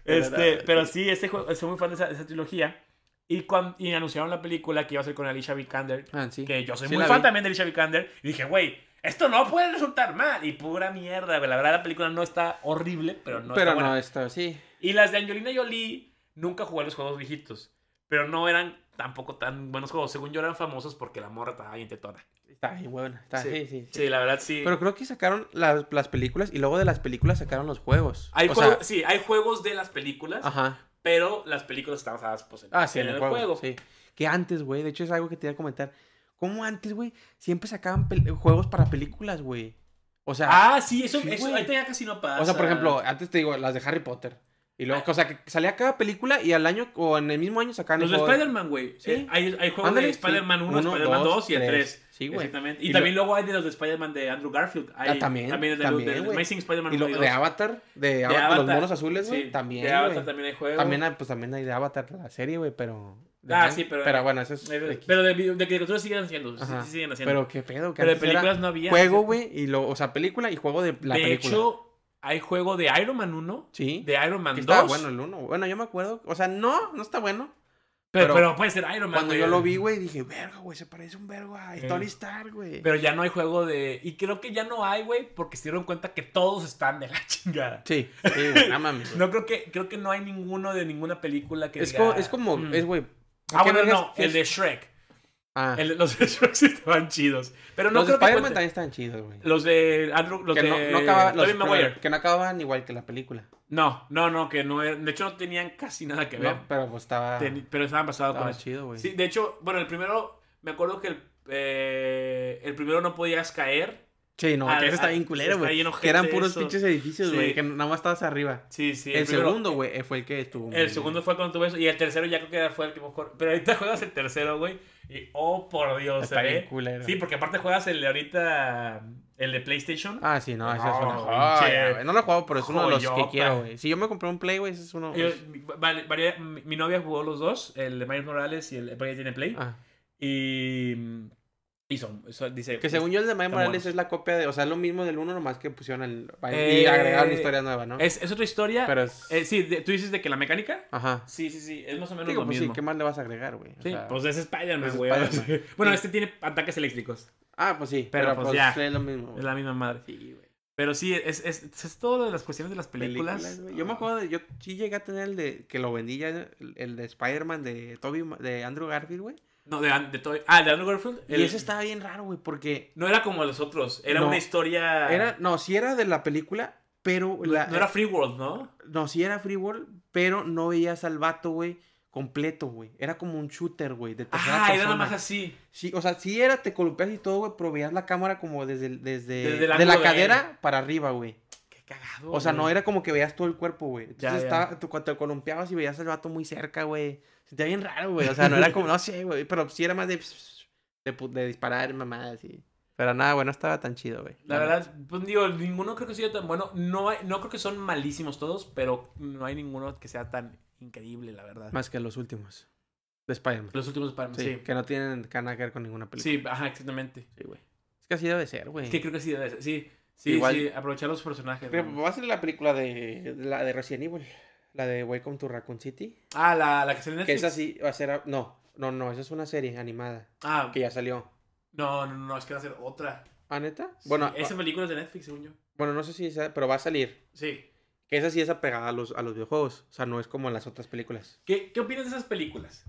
Este, pero sí, este juego, soy muy fan de esa, de esa trilogía. Y, cuando, y anunciaron la película que iba a ser con Alicia Vikander. Ah, sí. Que yo soy Sí muy fan vi. también de Alicia Vikander. Y dije, güey, esto no puede resultar mal. Y pura mierda, güey. La verdad, la película no está horrible, pero no pero está buena. no, esto sí. Y las de Angelina Jolie, nunca jugué a los juegos viejitos. Pero no eran tampoco tan buenos juegos. Según yo, eran famosos porque la morra estaba bien tetona. Está bien buena. Está, sí, sí, sí. Sí, la verdad, sí. Pero creo que sacaron las, las películas y luego de las películas sacaron los juegos. hay o sea, sí, hay juegos de las películas, ajá. pero las películas están basadas pues, en, Ah, sí, en el juego. Sí. Que antes, güey, de hecho es algo que te iba a comentar. ¿Cómo antes, güey, siempre sacaban juegos para películas, güey? O sea, Ah, sí, eso, Sí, eso ya casi no pasa. o sea, por ejemplo, antes te digo, las de Harry Potter. Y luego, Ah. o sea, que salía cada película y al año o en el mismo año sacaban los de Spider-Man, güey. Sí. Eh, hay, hay juegos Ándale, de sí. Spider-Man 1, Uno, Spider-Man dos, 2 y el tres. 3. Sí, güey. Exactamente. Y, Y lo- también luego hay de los de Spider-Man de Andrew Garfield. Hay, Ah, también, También, de, también, de, de. Amazing Spider-Man Y lo 1 y de 2. Avatar, de, De Avatar, los monos azules, güey, sí, también, De Avatar también hay juegos. También hay, pues también hay de Avatar la serie, güey, pero... de Ah, sí, pero- Pero bueno, eso es... Pero de, de caricaturas siguen haciendo. sí, siguen haciendo. Pero qué pedo, que Pero de películas no había. Juego, güey, y lo... O sea, película y juego de la de película. hecho, hay juego de Iron Man 1, Sí. de Iron Man que 2. estaba bueno el uno. Bueno, yo me acuerdo. O sea, no, no está bueno. pero, pero pero puede ser Iron Man. Cuando güey. yo lo vi, güey, dije, verga, güey, se parece un vergo a Eh. Tony Stark, güey. Pero ya no hay juego de. Y creo que ya no hay, güey, porque se dieron cuenta que todos están de la [LAUGHS] chingada. Sí, sí, güey, mames. güey. No creo que, creo que no hay ninguno de ninguna película que. es, diga, como, es como, mm. es, güey. Ah, ¿qué bueno, no, es? el de Shrek. Ah, El- los [LAUGHS] de Shrek sí estaban chidos. Pero no los de creo que Spider-Man también están chidos, güey. Los de Andrew, los que de no, no los- Maguire. que no acababan igual que la película. No, no, no, que no de hecho no tenían casi nada que ver. No, pero pues estaba, Ten- pero estaban basados con chido, güey. Sí, de hecho, bueno, el primero, me acuerdo que el, eh, el primero no podías caer. Sí, no, Ah, que ese está ah, bien culero, güey. Que eran puros eso. pinches edificios, güey, Sí. que nada más estabas arriba. Sí, sí. el primero- segundo, güey, eh, fue el que estuvo. El bien. segundo fue cuando tuve eso. Y el tercero ya creo que fue el que mejor. Pero ahorita [LAUGHS] juegas el tercero, güey. Y oh, por Dios, Está se bien culero. Sí, porque aparte juegas el de ahorita. El de PlayStation. Ah, sí, no, ese es una No, joya. No lo he jugado, pero es uno de los que quiero, güey. Si yo me compré un Play, güey, ese es uno. Yo- vale, varia- mi, mi novia jugó los dos, el de Miles Morales y el de Play tiene Play. Ah, Y. Y son, dice. que según yo el de Miles Morales es la copia de, o sea, es lo mismo del uno, nomás que pusieron el y Eh, agregaron historia nueva, ¿no? Es, es otra historia. Pero es Eh, sí, de- tú dices de que la mecánica. ajá. Sí, sí, sí. Es más o menos Digo, lo pues sí, mismo. ¿qué más le vas a agregar, güey? O Sí, sea, pues es Spider-Man, es güey. [LAUGHS] Bueno, Sí. este tiene ataques eléctricos. Ah, pues sí, Pero, pero, pues, pues, ya. es lo mismo. Es la misma madre. Sí, güey. Pero sí, es, es, es todo lo de las cuestiones de las películas. Películas. Yo me acuerdo de, yo sí llegué a tener el de, que lo vendí ya, el, el de Spider-Man de Toby, de Andrew Garfield, güey. No, de, de todo. Ah, de Andrew Garfield. Y ese estaba bien raro, güey, porque No era como los otros. Era No. una historia. era, no, sí era de la película, pero No, la, no era Free World, ¿no? No, sí era Free World, pero no veías al vato, güey, completo, güey. Era como un shooter, güey, de tercera Ah, era nada más así. Sí, o sea, sí era, te columpias y todo, güey, pero veías la cámara como desde, desde, Desde de la de cadera para arriba, güey. Qué cagado. O sea, no era como que veías todo el cuerpo, güey. Entonces Ya, ya. estaba, cuando te columpiabas y veías al vato muy cerca, güey. Se sentía bien raro, güey. O sea, no era como, no sé, güey, pero sí era más de, de, de disparar, mamadas y... Pero nada, güey, no estaba tan chido, güey. La verdad, pues digo, ninguno creo que sea tan bueno. No, hay- no creo que son malísimos todos, pero no hay ninguno que sea tan increíble, la verdad. Más que los últimos. De Spider-Man. Los últimos para Sí, sí. que no tienen nada que ver con ninguna película. Sí, ajá, exactamente. Sí, güey. Es que así debe ser, güey. Es que creo que sí debe ser. Sí, sí, Igual- sí, aprovechar los personajes. Pero ¿no? Va a ser la película de, de la de Resident Evil. La de Welcome to Raccoon City. Ah, la, la que sale en Que Netflix. esa sí va a ser... a- No, no, no. Esa es una serie animada. Ah, Que ya salió. no, no, no, es que va a ser otra. ¿Ah, neta? Sí, Bueno, esa ah, película es de Netflix, según yo. bueno, no sé si esa... Pero va a salir. Sí. Que esa sí es apegada a los, a los videojuegos. O sea, no es como las otras películas. ¿Qué, ¿Qué opinas de esas películas?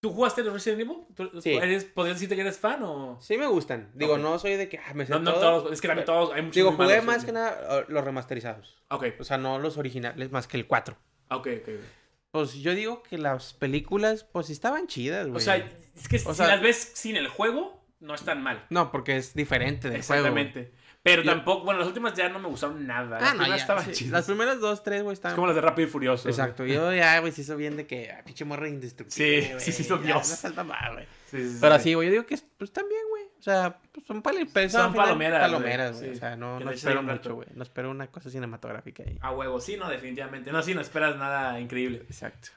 ¿Tú jugaste los Resident Evil? ¿Tú- Sí. eres- ¿Podrías decirte que eres fan o...? Sí me gustan. Digo, no soy de que... ah, me sé No, no todo. todos. Es que también todos. Hay muchos Digo, jugué más que nada los remasterizados. Ok, O sea, no los originales, más que el 4. ok, ok. Pues yo digo que las películas, pues estaban chidas, güey. O sea, es que O si sea- las ves sin el juego, no es tan mal. No, porque es diferente del juego. güey. Exactamente. Pero Yo- tampoco, bueno, las últimas ya no me gustaron nada. Ah, Las no, primeras ya, estaban sí, chidas. Las primeras dos, tres, güey, Es estaban... como las de Rápido y Furioso. Exacto. Yo ya, güey, se hizo bien de que, ah, pinche morra indestructible, Sí, güey, sí, sí, hizo Dios. no falta más, güey. Sí, sí, Pero sí. güey, yo digo que, es- pues, también, güey. O sea, pues, son, pero Son palomeras, Palomeras, güey. sí. O sea, no, no espero mucho, güey. No espero una cosa cinematográfica ahí. A huevo, sí, no, definitivamente. No, sí, no esperas nada increíble. Exacto.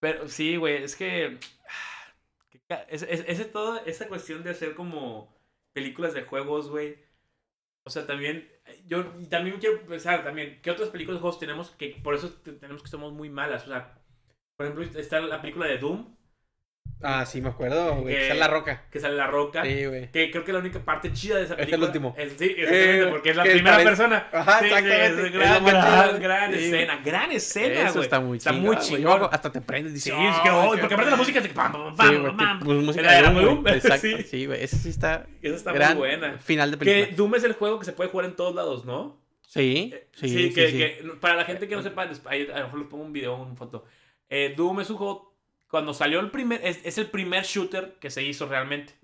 Pero sí, güey, es que. ah, que ca- Es, es- ese todo, esa cuestión de hacer como películas de juegos, güey. O sea, también. Yo y también quiero pensar también, ¿qué otras películas de juegos tenemos que por eso te- tenemos que somos muy malas? O sea, por ejemplo, está la película de Doom, Ah, sí, me acuerdo, güey. Que- Esa es la roca. que sale La Roca. Sí, güey. Que creo que la única parte chida de esa Es el película. último. es- sí, exactamente, Eh, porque es la que primera parece- persona. Ajá, Sí, sí, exactamente. es Es gran, más gran, chido. gran Sí. escena. Gran escena, Eso güey. está muy Está chido. muy güey. chingón. Yo hago- hasta te prendes. Dices, Sí, es "Oh, que, oh, porque aparte la música es de que pam, pam, Sí, pam, pam. pues, música Era de Doom. Exacto. sí. Sí, güey. Ese sí está. [LAUGHS] Esa está muy buena. Final de Que película. Doom es el juego que se puede jugar en todos lados, ¿no? Sí, Eh, sí, sí. que, sí. que para la gente que no sepa, a lo mejor les pongo un video o una foto. Eh, Doom es un juego, cuando salió el primer, es, es el primer shooter que se hizo realmente.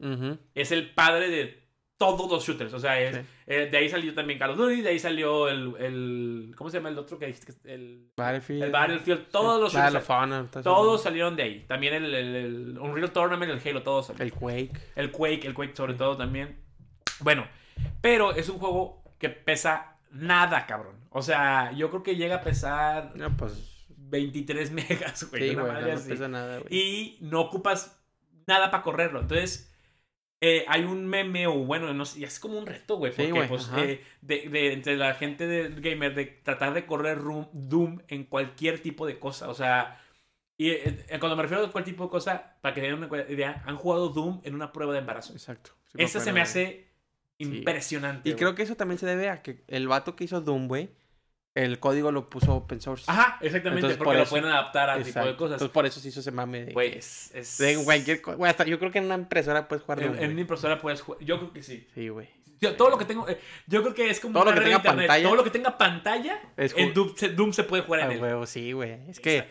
Es el padre de todos los shooters. O sea, es, Sí. eh, de ahí salió también Call of Duty, de ahí salió el, el ¿cómo se llama el otro que dijiste? El, Battlefield. el Battlefield, todos los Battle shooters. Honor. Todos salieron de ahí. También el, el, el Unreal Tournament, el Halo, todos salieron. El Quake. El Quake, el Quake sobre todo también. Bueno, pero es un juego que pesa nada, cabrón. O sea, yo creo que llega a pesar No, pues. 23 megas, güey. Sí, una güey. madre No así. pesa nada, güey. Y no ocupas nada para correrlo. Entonces, eh, hay un meme o bueno, no sé, es como un reto, güey. Sí, Porque, güey, pues, eh, de, de- entre la gente del gamer, de tratar de correr Room- Doom en cualquier tipo de cosa. O sea, y eh, eh, cuando me refiero a cualquier tipo de cosa, para que tengan una idea, han jugado Doom en una prueba de embarazo. Exacto. Sí, Esa se me hace impresionante. Y güey. creo que eso también se debe a que el vato que hizo Doom, güey, el código lo puso open source. Ajá, exactamente, Entonces, porque por lo eso- pueden adaptar a tipo de cosas. Entonces por eso se hizo ese mame de. Güey, es... es- de cualquier güey, hasta yo creo que en una impresora puedes jugar en, en una impresora puedes jugar. Yo creo que sí. Sí, güey. Yo, todo lo que tengo, eh, yo creo que es como Todo lo que tenga internet. pantalla. Todo lo que tenga pantalla, Es en Doom, se, Doom se puede jugar en A él. huevo, sí, güey. Es que Eh,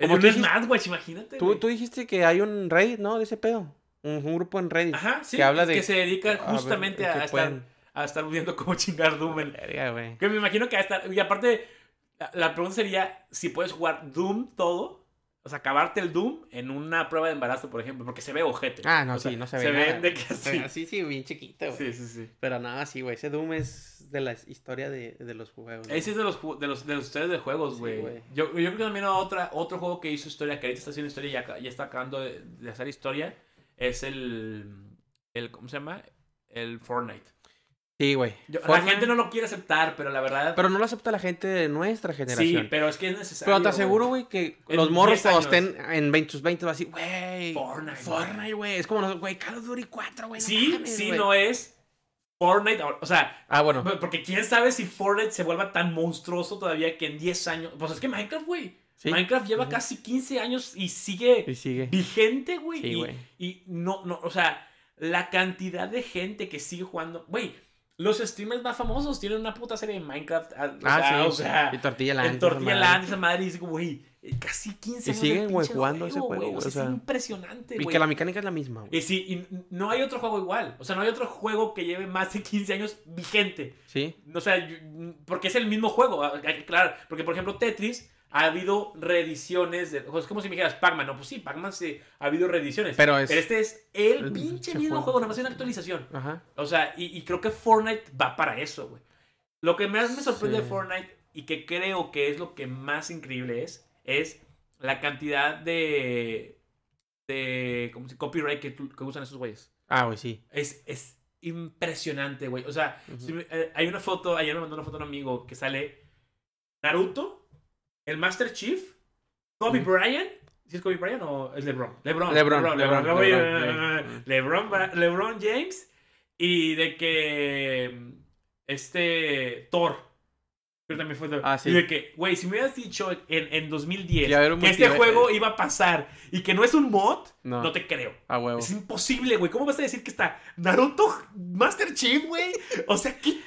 como en tú un dijiste- Smash, imagínate. tú, tú dijiste que hay un Reddit, ¿no? De ese pedo. Un, un grupo en Reddit. Ajá, sí. que habla de- que se dedica a ver, justamente a, estar, pueden- a estar viendo cómo chingar Doom. en- Verga, güey. Que me imagino que va a estar. Y aparte, la, pregunta sería: si puedes jugar Doom todo. O sea, acabarte el Doom en una prueba de embarazo, por ejemplo, porque se ve ojete. Ah, no, O sea, sí, no se ve. Se nada, ve de que así. Sí, sí, bien chiquito, güey. Sí, sí, sí. Pero nada, sí, güey. Ese Doom es de la historia de, de los juegos. Ese es de los, de los, de los ustedes de juegos, güey. yo, yo creo que también otra, otro juego que hizo historia, que ahorita está haciendo historia y ya está acabando de, de hacer historia, es el, el. ¿Cómo se llama? El Fortnite. Sí, güey. Yo- la gente no lo quiere aceptar, pero la verdad. Pero no lo acepta la gente de nuestra generación. sí, pero es que es necesario. Pero te aseguro, güey, que En los morros 10 cuando estén en 20, sus 20 va a decir, güey. Fortnite, Fortnite, güey. Es como, güey, Call of Duty 4, güey. no Sí, mames, sí, güey". no es Fortnite. O sea, Ah, bueno. porque quién sabe si Fortnite se vuelva tan monstruoso todavía que en 10 años. Pues es que Minecraft, güey. Sí. Minecraft lleva casi 15 años y sigue Y sigue. vigente, güey. Sí, y, güey. y no, no, o sea, la cantidad de gente que sigue jugando. Güey, los streamers más famosos tienen una puta serie de Minecraft. ah, O Ah, sea, sí. o sea, y Tortilla Land. en esa Tortilla. Land, esa madre, y dice, güey, eh, casi 15 Y años. siguen, de güey, jugando ese juego, güey, O sea, o sea, es impresionante, Y güey. que la mecánica es la misma, güey. Y sí, y no hay otro juego igual. O sea, no hay otro juego que lleve más de 15 años vigente. Sí. O sea, porque es el mismo juego. que aclarar. Porque, por ejemplo, Tetris ha habido reediciones. De, es como si me dijeras Pac-Man. No, pues sí, Pac-Man sí ha habido reediciones. Pero es- este es el el pinche mismo juego. juego, nada más una actualización. Ajá. O sea, y, y creo que Fortnite va para eso, güey. Lo que más me sorprende Sí. de Fortnite y que creo que es lo que más increíble es, es la cantidad de. de. como si copyright que, usan esos güeyes. Ah, güey, sí. Es, es impresionante, güey. O sea, si eh, hay una foto, ayer me mandó una foto un amigo que sale Naruto, el Master Chief, Kobe. Bryant. ¿Sí es Kobe Bryant o es LeBron? LeBron. LeBron, LeBron. LeBron, LeBron, LeBron, James. Y de que. Este. Thor. Pero también fue. Ah, sí. Y de que, güey, si me hubieras dicho en, en 2010 Que este juego iba a pasar y que no es un mod, No. no te creo. A huevo. Es imposible, güey. ¿Cómo vas a decir que está Naruto Master Chief, güey? O sea, ¿qué?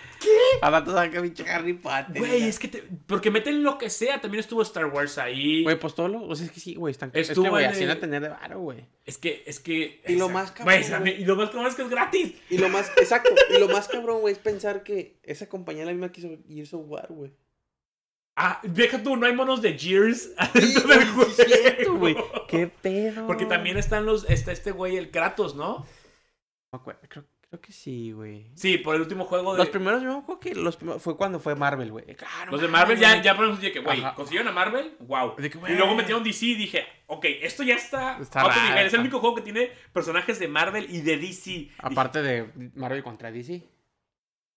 A rato saca pinche Harry Potter. Güey, es que te... Porque meten lo que sea. También estuvo Star Wars ahí. Güey, pues todo lo. O sea, es que sí, güey. Están. Es Estuvo que, güey, así tener de varo, güey. Es que, es que. Y lo más cabrón, güey. Y lo más cabrón es que es gratis. Y lo más, exacto, y lo más cabrón, güey, es pensar que esa compañía la misma quiso Gears of War, güey. Ah, deja tú, no hay monos de Gears [LAUGHS] Sí, adentro del güey, sí es cierto, juego. güey. ¿Qué pedo? Porque también están los. Está este güey, el Kratos, ¿no? No acuerdo, creo, creo que sí, güey. Sí, por el último juego de. Los primeros, yo me acuerdo que los primeros, fue cuando fue Marvel, güey. Ah, no Los de Marvel ya, ya por que, güey, consiguieron a Marvel, wow. Que, Y luego metieron DC y dije, ok, esto ya está, Está raro. Es el único juego que tiene personajes de Marvel y de DC. Dije, Aparte de Marvel contra DC.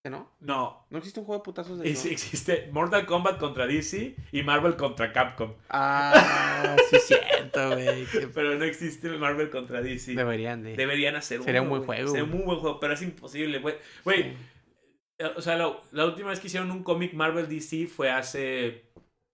¿No? no, ¿No existe un juego de putazos de es- existe Mortal Kombat contra DC y Marvel contra Capcom. Ah, sí es [LAUGHS] cierto, güey. [LAUGHS] Pero no existe Marvel contra DC. Deberían de. Deberían hacer Sería un buen juego, Sería un muy buen juego, pero es imposible, güey. Güey, Sí. eh, o sea, la, la última vez que hicieron un cómic Marvel DC fue hace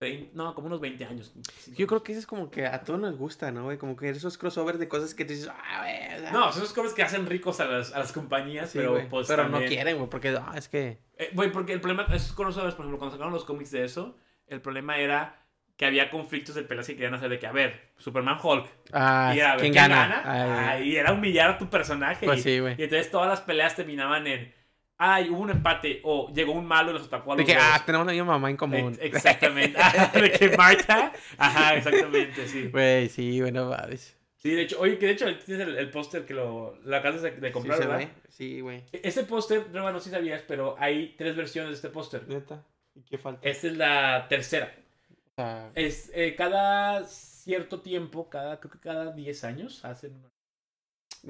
20 no, como unos 20 años. Yo creo que eso es como que a todos nos gusta, ¿no, güey? Como que esos crossovers de cosas que te dices, ah, güey. No, son esos cómics que hacen ricos a las, a las compañías, sí, pero güey, pues Pero no quieren, güey, porque, ah, es que. Eh, Güey, porque el problema, esos crossovers, por ejemplo, cuando sacaron los cómics de eso, el problema era que había conflictos de peleas que querían hacer de que, a ver, Superman Hulk, Ah, y era, a ver, ¿quién, ¿quién gana? gana? Ay, Ah, y era humillar a tu personaje. Pues y, sí, güey. y entonces todas las peleas terminaban en, ay, hubo un empate, o llegó un malo y los atacó a los De que, dos. ah, tenemos una misma mamá en común. Ex- Exactamente. [LAUGHS] Ah, de que Marta. Ajá, exactamente, sí. Güey, sí, güey, no mames. Sí, de hecho, oye, que de hecho tienes el, el póster que lo, lo acabas de, de comprar, sí, ¿verdad? ve. Sí, güey. Ese póster, no, no sé si sabías, pero hay tres versiones de este póster. Neta. ¿Y qué falta? Esta es la tercera. Sea, Es eh, cada cierto tiempo, cada, creo que cada 10 años, hacen una-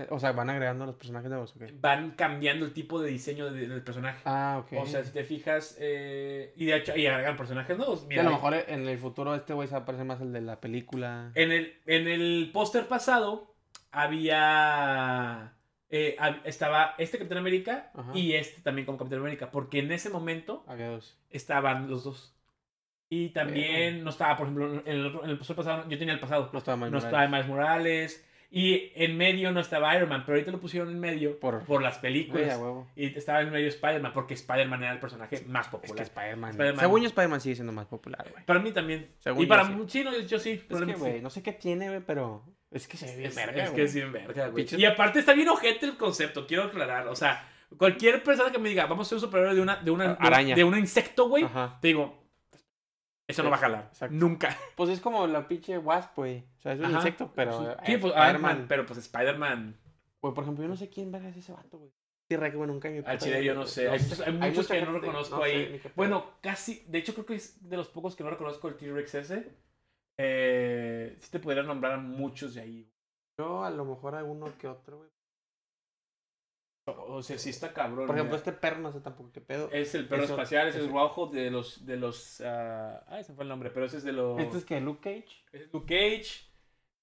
o sea, van agregando los personajes nuevos, ¿ok? van cambiando el tipo de diseño de- del personaje. Ah, ok. O sea, si te fijas, eh, y de hecho, y agregan personajes nuevos. Mira, a lo mejor en el futuro este güey se va a parecer más el de la película. En el, en el póster pasado había. eh, estaba este Capitán América Ajá. y este también como Capitán América. Porque en ese momento Había dos. estaban los dos. Y también no estaba, por ejemplo, en el, otro- en el póster pasado, yo tenía el pasado. No estaba mal. no estaba Miles Morales. Y en medio no estaba Iron Man, pero ahorita lo pusieron en medio por, Por- las películas. huevo. y estaba en medio Spider-Man, porque Spider-Man era el personaje más Es que popular. Spider-Man. Spider-Man. Según yo, Spider-Man sigue siendo más popular, güey. Para mí también. Según y para sí. mu- sí, no, yo sí. Es que, sí. güey, no sé qué tiene, güey, pero. Es que se ve bien Es, verga, es que es bien verga, güey. Y aparte está bien ojete el concepto, quiero aclarar. O sea, cualquier persona que me diga, vamos a ser un superhéroe de una, de una Araña. de un insecto, güey, te digo, eso no va a jalar. Exacto. Nunca. Pues es como la pinche Wasp, güey. O sea, es un Ajá. insecto, pero. Sí, eh, pues Spider-Man- pero pues Spider-Man. Güey, por ejemplo, yo no sé quién verga es ese vato, güey. Sí, re, güey, nunca mi Al chile yo no sé. Hay muchos, hay muchos mucha que no gente- reconozco no ahí. bueno, casi. De hecho, creo que es de los pocos que no reconozco el T-Rex ese. Eh, sí te podría nombrar a muchos de ahí. Yo a lo mejor a uno que otro, güey. O, sea, sí está cabrón. Por ejemplo, mira. este perro no sé tampoco qué pedo. Es el perro Eso- espacial, es el rojo de los. De los ah, ay, se me fue el nombre, pero ese es de los. Este es que Luke Cage. Ese es Luke Cage.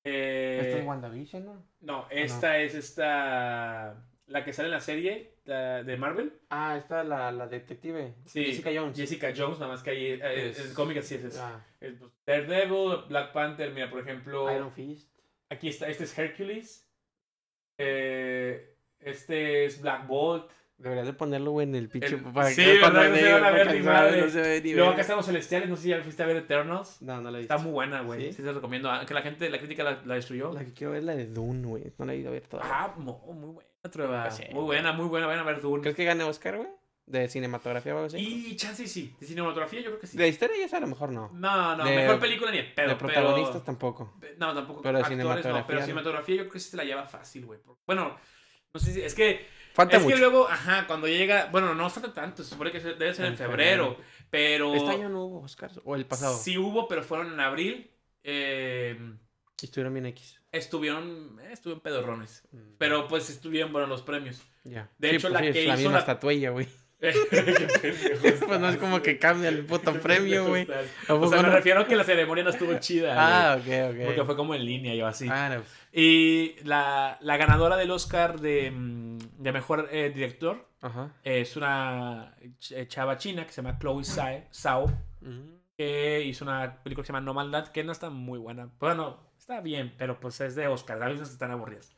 eh, Este es WandaVision, ¿no? No, esta es esta. La que sale en la serie la de Marvel. Ah, esta la, la detective. Sí, Jessica Jones. Jessica Jones, nada más que ahí. eh, Es- En el cómic así es. es. Ah, Es, pues, Daredevil, Black Panther, mira, por ejemplo. Iron Fist. Aquí está, este es Hercules. Eh, este es Black Bolt. Deberías de ponerlo, güey, en el pinche. El- para sí, que- No que se van a ver ni madre. No se ve ni Luego acá están los celestiales, no sé si ya fuiste a ver Eternals. No, no la he visto. Está muy buena, güey. ¿Sí? ¿Sí? te recomiendo. Aunque la gente, la crítica la, la destruyó. La que quiero ver es la de Dune, güey. No la he ido a ver todavía. Ah, mo- muy buena, Trueba. Sí. Muy buena, muy buena. Vayan a ver Dune. ¿Crees que gane Oscar, güey? De cinematografía o algo así. Y chance sí. De cinematografía yo creo que sí. De historia ya a lo mejor no. No, no, de- mejor película ni pedo. de protagonistas pero... tampoco. No, tampoco. Pero de actores, no, cinematografía, pero cinematografía yo creo que sí se la lleva fácil, güey. Bueno, no sé si. Es que. Falta es mucho. que luego, ajá, cuando llega. Bueno, no falta tanto. Se supone que debe ser en En febrero. Pero. Este año no hubo Oscars. O el pasado. Sí hubo, pero fueron en abril. Eh, Y Estuvieron bien X. estuvieron. eh, estuvieron pedorrones. Mm. Pero pues estuvieron buenos los premios. Ya. de hecho, la sí, que es la hizo misma la- estatuilla, güey. [LAUGHS] Pues no es como que cambia el puto premio, güey. estás. ¿A O sea, me refiero a que la ceremonia no estuvo chida. Ah, güey, ok, ok. Porque fue como en línea y así. Ah, no. Y la, la ganadora del Oscar de, mm, de mejor eh, director Ajá. es una ch- chava china que se llama Chloe Zhao, que hizo una película que se llama No Maldad, que no está muy buena. Bueno, está bien, pero pues es de Oscar, a veces están aburridas.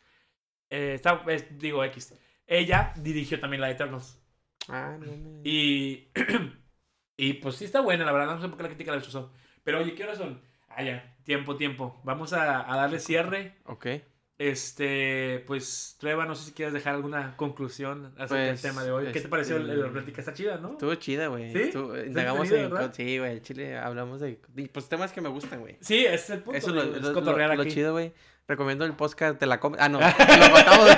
Eh, está, es- digo X. Ella dirigió también la de Eternals. Ah, no, no. Y, [CLEARS THROAT] y pues sí está buena, la verdad, no sé por qué la crítica la destrozó. Pero oye, ¿qué horas son? Ah, ya, tiempo, tiempo. Vamos a, a darle cierre. Ok. Este, pues, Trueba, no sé si quieres dejar alguna conclusión acerca del Pues, tema de hoy. ¿Qué te pareció este, la plática? Está chida, ¿no? Estuvo chida, güey. ¿Sí? Indagamos en- ¿verdad? Sí, güey. Chile hablamos de. Pues temas que me gustan, güey. Sí, ese es el punto. Eso es lo, es lo- chido, güey. Recomiendo el podcast de la com Ah, no. [LAUGHS] Lo contamos.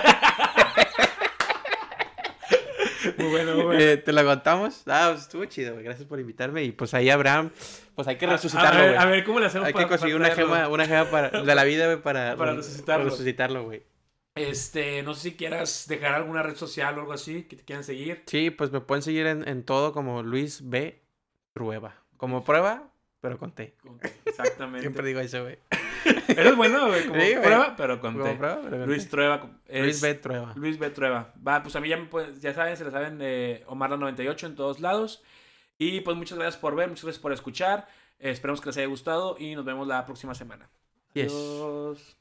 Muy bueno, muy bueno. Eh, te lo contamos. Ah, pues estuvo chido, güey. Gracias por invitarme. Y pues ahí Abraham, pues hay que A- a, resucitarlo, ver, güey. a ver, ¿cómo le hacemos Hay que conseguir para una gema, una gema para, de la vida, güey, para, [LAUGHS] Para resucitarlo. resucitarlo, güey. Este, no sé si quieras dejar alguna red social o algo así que te quieran seguir. Sí, pues me pueden seguir en, en todo como Luis B. Trueba. Como prueba, pero con T. Exactamente. [LAUGHS] Siempre digo eso, güey. [LAUGHS] Eres bueno, güey, como Sí, prueba, pero con Como T. prueba, pero Luis. Trueba. es- Luis B. Trueba. Luis B. Trueba. Va, pues a mí ya, pueden- ya saben, se la saben, eh, Omar la 98 en todos lados. Y pues muchas gracias por ver, muchas gracias por escuchar. Eh, esperemos que les haya gustado y nos vemos la próxima semana. Adiós.